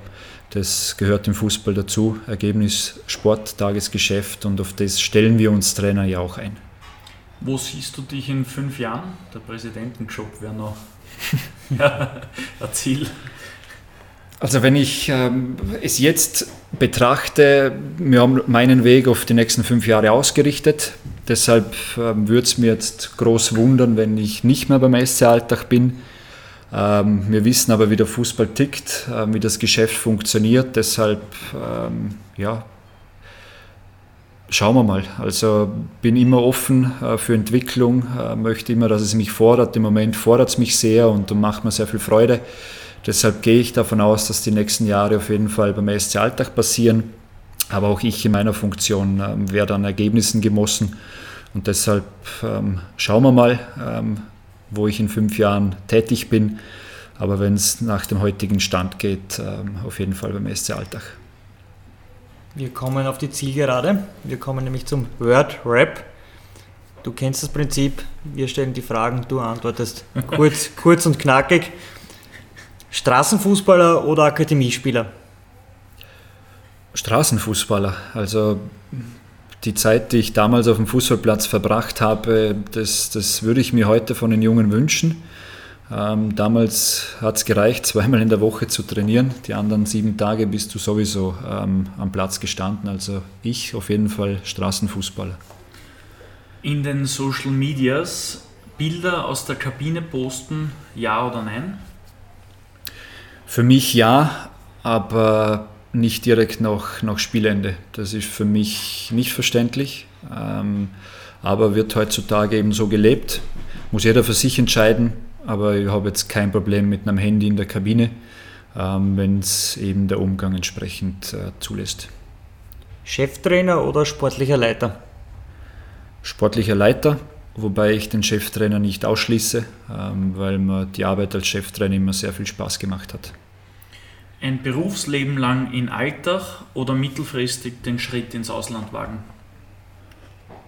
das gehört im Fußball dazu. Ergebnis, Sport, Tagesgeschäft und auf das stellen wir uns Trainer ja auch ein. Wo siehst du dich in fünf Jahren? Der Präsidentenjob wäre noch [laughs] ein Ziel. Also wenn ich ähm, es jetzt betrachte, wir haben meinen Weg auf die nächsten fünf Jahre ausgerichtet. Deshalb ähm, würde es mir jetzt groß wundern, wenn ich nicht mehr beim SC Alltag bin. Ähm, wir wissen aber, wie der Fußball tickt, äh, wie das Geschäft funktioniert. Deshalb ähm, ja, Schauen wir mal. Also bin immer offen äh, für Entwicklung, äh, möchte immer, dass es mich fordert. Im Moment fordert es mich sehr und macht mir sehr viel Freude. Deshalb gehe ich davon aus, dass die nächsten Jahre auf jeden Fall beim SC Alltag passieren. Aber auch ich in meiner Funktion ähm, werde an Ergebnissen gemossen. Und deshalb ähm, schauen wir mal, ähm, wo ich in fünf Jahren tätig bin. Aber wenn es nach dem heutigen Stand geht, ähm, auf jeden Fall beim SC Alltag. Wir kommen auf die Zielgerade. Wir kommen nämlich zum Word Rap. Du kennst das Prinzip. Wir stellen die Fragen, du antwortest [laughs] kurz, kurz und knackig. Straßenfußballer oder Akademiespieler? Straßenfußballer. Also die Zeit, die ich damals auf dem Fußballplatz verbracht habe, das, das würde ich mir heute von den Jungen wünschen. Ähm, damals hat es gereicht, [laughs] zweimal in der Woche zu trainieren. Die anderen sieben Tage bist du sowieso ähm, am Platz gestanden. Also ich auf jeden Fall Straßenfußballer. In den Social Medias Bilder aus der Kabine posten, ja oder nein? Für mich ja, aber nicht direkt nach, nach Spielende. Das ist für mich nicht verständlich, ähm, aber wird heutzutage eben so gelebt. Muss jeder für sich entscheiden aber ich habe jetzt kein Problem mit einem Handy in der Kabine, ähm, wenn es eben der Umgang entsprechend äh, zulässt. Cheftrainer oder sportlicher Leiter? Sportlicher Leiter, wobei ich den Cheftrainer nicht ausschließe, ähm, weil mir die Arbeit als Cheftrainer immer sehr viel Spaß gemacht hat. Ein Berufsleben lang in Alltag oder mittelfristig den Schritt ins Ausland wagen?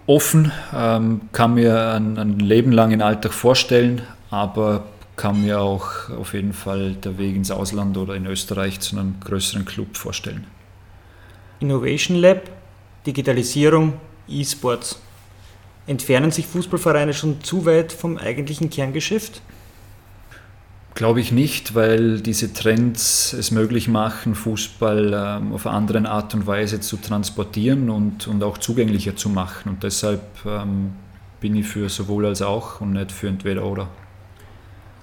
Offen, ähm, kann mir ein, ein Leben lang in Alltag vorstellen, aber kann mir auch auf jeden Fall der Weg ins Ausland oder in Österreich zu einem größeren Club vorstellen. Innovation Lab, Digitalisierung, E-Sports. Entfernen sich Fußballvereine schon zu weit vom eigentlichen Kerngeschäft? Glaube ich nicht, weil diese Trends es möglich machen, Fußball ähm, auf eine andere Art und Weise zu transportieren und, und auch zugänglicher zu machen. Und deshalb ähm, bin ich für sowohl als auch und nicht für entweder oder.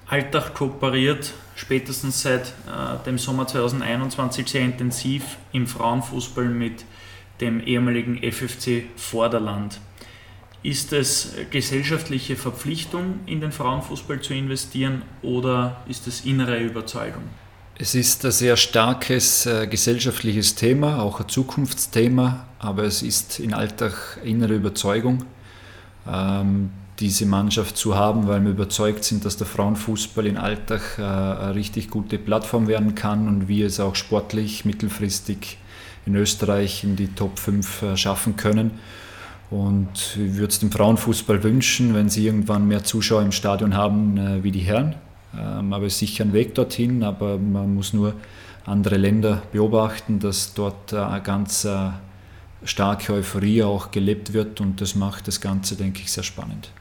Alltag kooperiert spätestens seit äh, dem Sommer 2021 sehr intensiv im Frauenfußball mit dem ehemaligen FFC Vorderland. Ist es gesellschaftliche Verpflichtung, in den Frauenfußball zu investieren oder ist es innere Überzeugung? Es ist ein sehr starkes äh, gesellschaftliches Thema, auch ein Zukunftsthema, aber es ist in Alltag innere Überzeugung. Ähm, diese Mannschaft zu haben, weil wir überzeugt sind, dass der Frauenfußball in Alltag äh, eine richtig gute Plattform werden kann und wir es auch sportlich mittelfristig in Österreich in die Top 5 äh, schaffen können. Und ich würde es dem Frauenfußball wünschen, wenn sie irgendwann mehr Zuschauer im Stadion haben äh, wie die Herren. Ähm, aber es ist sicher ein Weg dorthin, aber man muss nur andere Länder beobachten, dass dort eine ganz starke Euphorie auch gelebt wird und das macht das Ganze, denke ich, sehr spannend.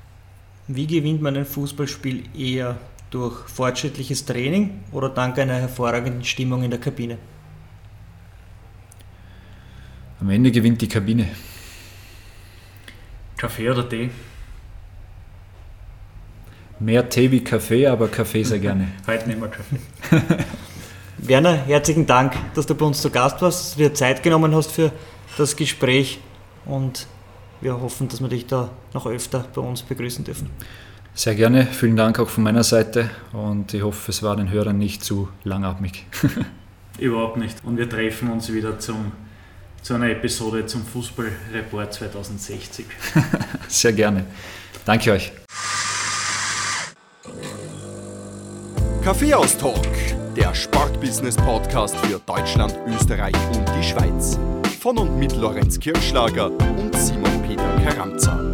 Wie gewinnt man ein Fußballspiel eher durch fortschrittliches Training oder dank einer hervorragenden Stimmung in der Kabine? Am Ende gewinnt die Kabine. Kaffee oder Tee? Mehr Tee wie Kaffee, aber Kaffee sehr gerne. [laughs] Heute nehmen wir Kaffee. Werner, herzlichen Dank, dass du bei uns zu Gast warst, dass du dir Zeit genommen hast für das Gespräch und wir hoffen, dass wir dich da noch öfter bei uns begrüßen dürfen. Sehr gerne, vielen Dank auch von meiner Seite und ich hoffe, es war den Hörern nicht zu langatmig. [laughs] Überhaupt nicht. Und wir treffen uns wieder zum zu einer Episode zum Fußballreport 2060. [laughs] Sehr gerne. Danke euch. Kaffeehaus-Talk, der Sportbusiness-Podcast für Deutschland, Österreich und die Schweiz. Von und mit Lorenz Kirschlager und Simon Peter Karamza.